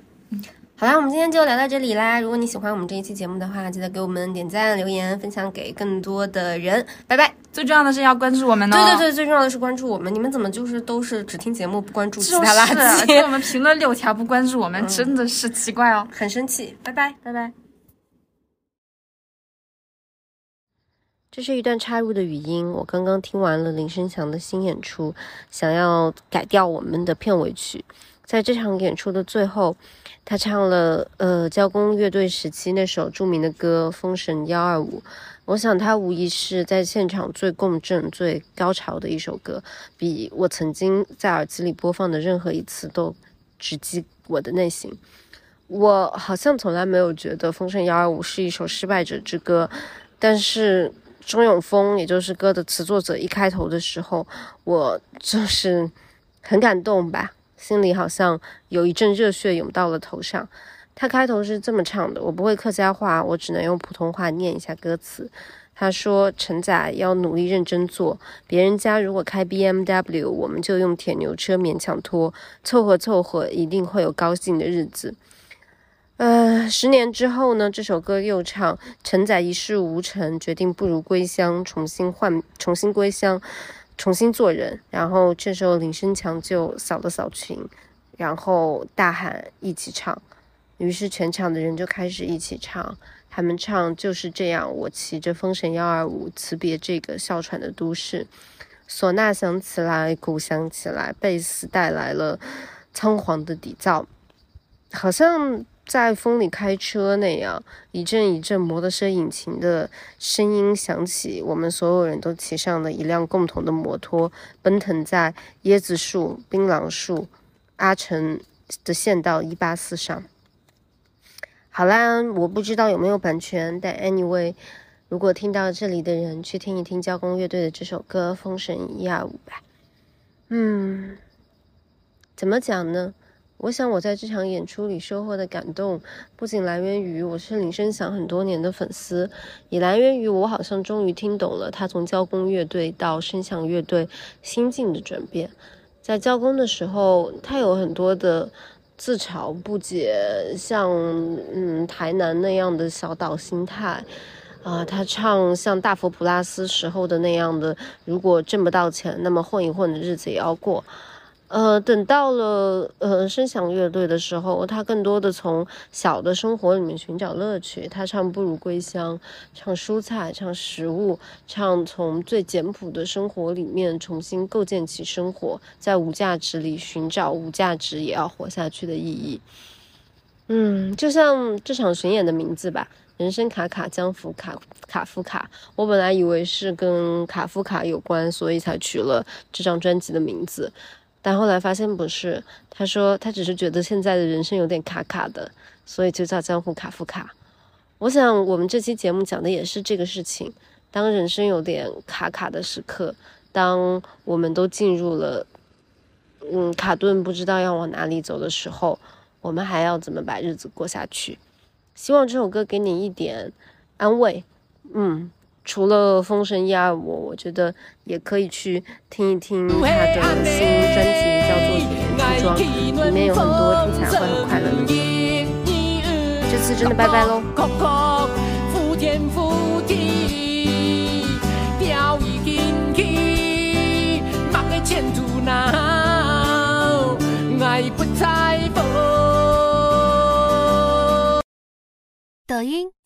好啦，我们今天就聊到这里啦。如果你喜欢我们这一期节目的话，记得给我们点赞、留言、分享给更多的人。拜拜！最重要的是要关注我们哦。对对对，最重要的是关注我们。你们怎么就是都是只听节目不关注其他垃圾？给我们评论六条不关注我们，真的是奇怪哦，很生气。拜拜拜拜。这是一段插入的语音，我刚刚听完了林声祥的新演出，想要改掉我们的片尾曲。在这场演出的最后，他唱了呃交工乐队时期那首著名的歌《封神幺二五》。我想他无疑是在现场最共振、最高潮的一首歌，比我曾经在耳机里播放的任何一次都直击我的内心。我好像从来没有觉得《风神幺二五》是一首失败者之歌，但是钟永峰，也就是歌的词作者，一开头的时候，我就是很感动吧，心里好像有一阵热血涌到了头上。他开头是这么唱的，我不会客家话，我只能用普通话念一下歌词。他说：“陈仔要努力认真做，别人家如果开 BMW，我们就用铁牛车勉强拖，凑合凑合，一定会有高兴的日子。”呃，十年之后呢？这首歌又唱：“陈仔一事无成，决定不如归乡，重新换，重新归乡，重新做人。”然后这时候林生强就扫了扫群，然后大喊：“一起唱！”于是全场的人就开始一起唱。他们唱就是这样，我骑着风神幺二五辞别这个哮喘的都市。唢呐响起来，鼓响起来，贝斯带来了仓皇的底噪，好像在风里开车那样，一阵一阵摩托车引擎的声音响起。我们所有人都骑上了一辆共同的摩托，奔腾在椰子树、槟榔树、阿城的县道一八四上。好啦，我不知道有没有版权，但 anyway，如果听到这里的人去听一听交工乐队的这首歌《封神一二五》吧。嗯，怎么讲呢？我想我在这场演出里收获的感动，不仅来源于我是林声祥很多年的粉丝，也来源于我好像终于听懂了他从交工乐队到声响乐队心境的转变。在交工的时候，他有很多的。自嘲不解，像嗯台南那样的小岛心态，啊，他唱像大佛普拉斯时候的那样的，如果挣不到钱，那么混一混的日子也要过。呃，等到了呃声响乐队的时候，他更多的从小的生活里面寻找乐趣。他唱不如归乡，唱蔬菜，唱食物，唱从最简朴的生活里面重新构建起生活，在无价值里寻找无价值也要活下去的意义。嗯，就像这场巡演的名字吧，人生卡卡江福卡卡夫卡。我本来以为是跟卡夫卡有关，所以才取了这张专辑的名字。但后来发现不是，他说他只是觉得现在的人生有点卡卡的，所以就叫江湖卡夫卡。我想我们这期节目讲的也是这个事情。当人生有点卡卡的时刻，当我们都进入了嗯卡顿不知道要往哪里走的时候，我们还要怎么把日子过下去？希望这首歌给你一点安慰。嗯。除了《封神一二五》，我觉得也可以去听一听他的新专辑，叫做《演员服装》，里面有很多听起来会很快乐的歌。这次真的拜拜喽！抖音。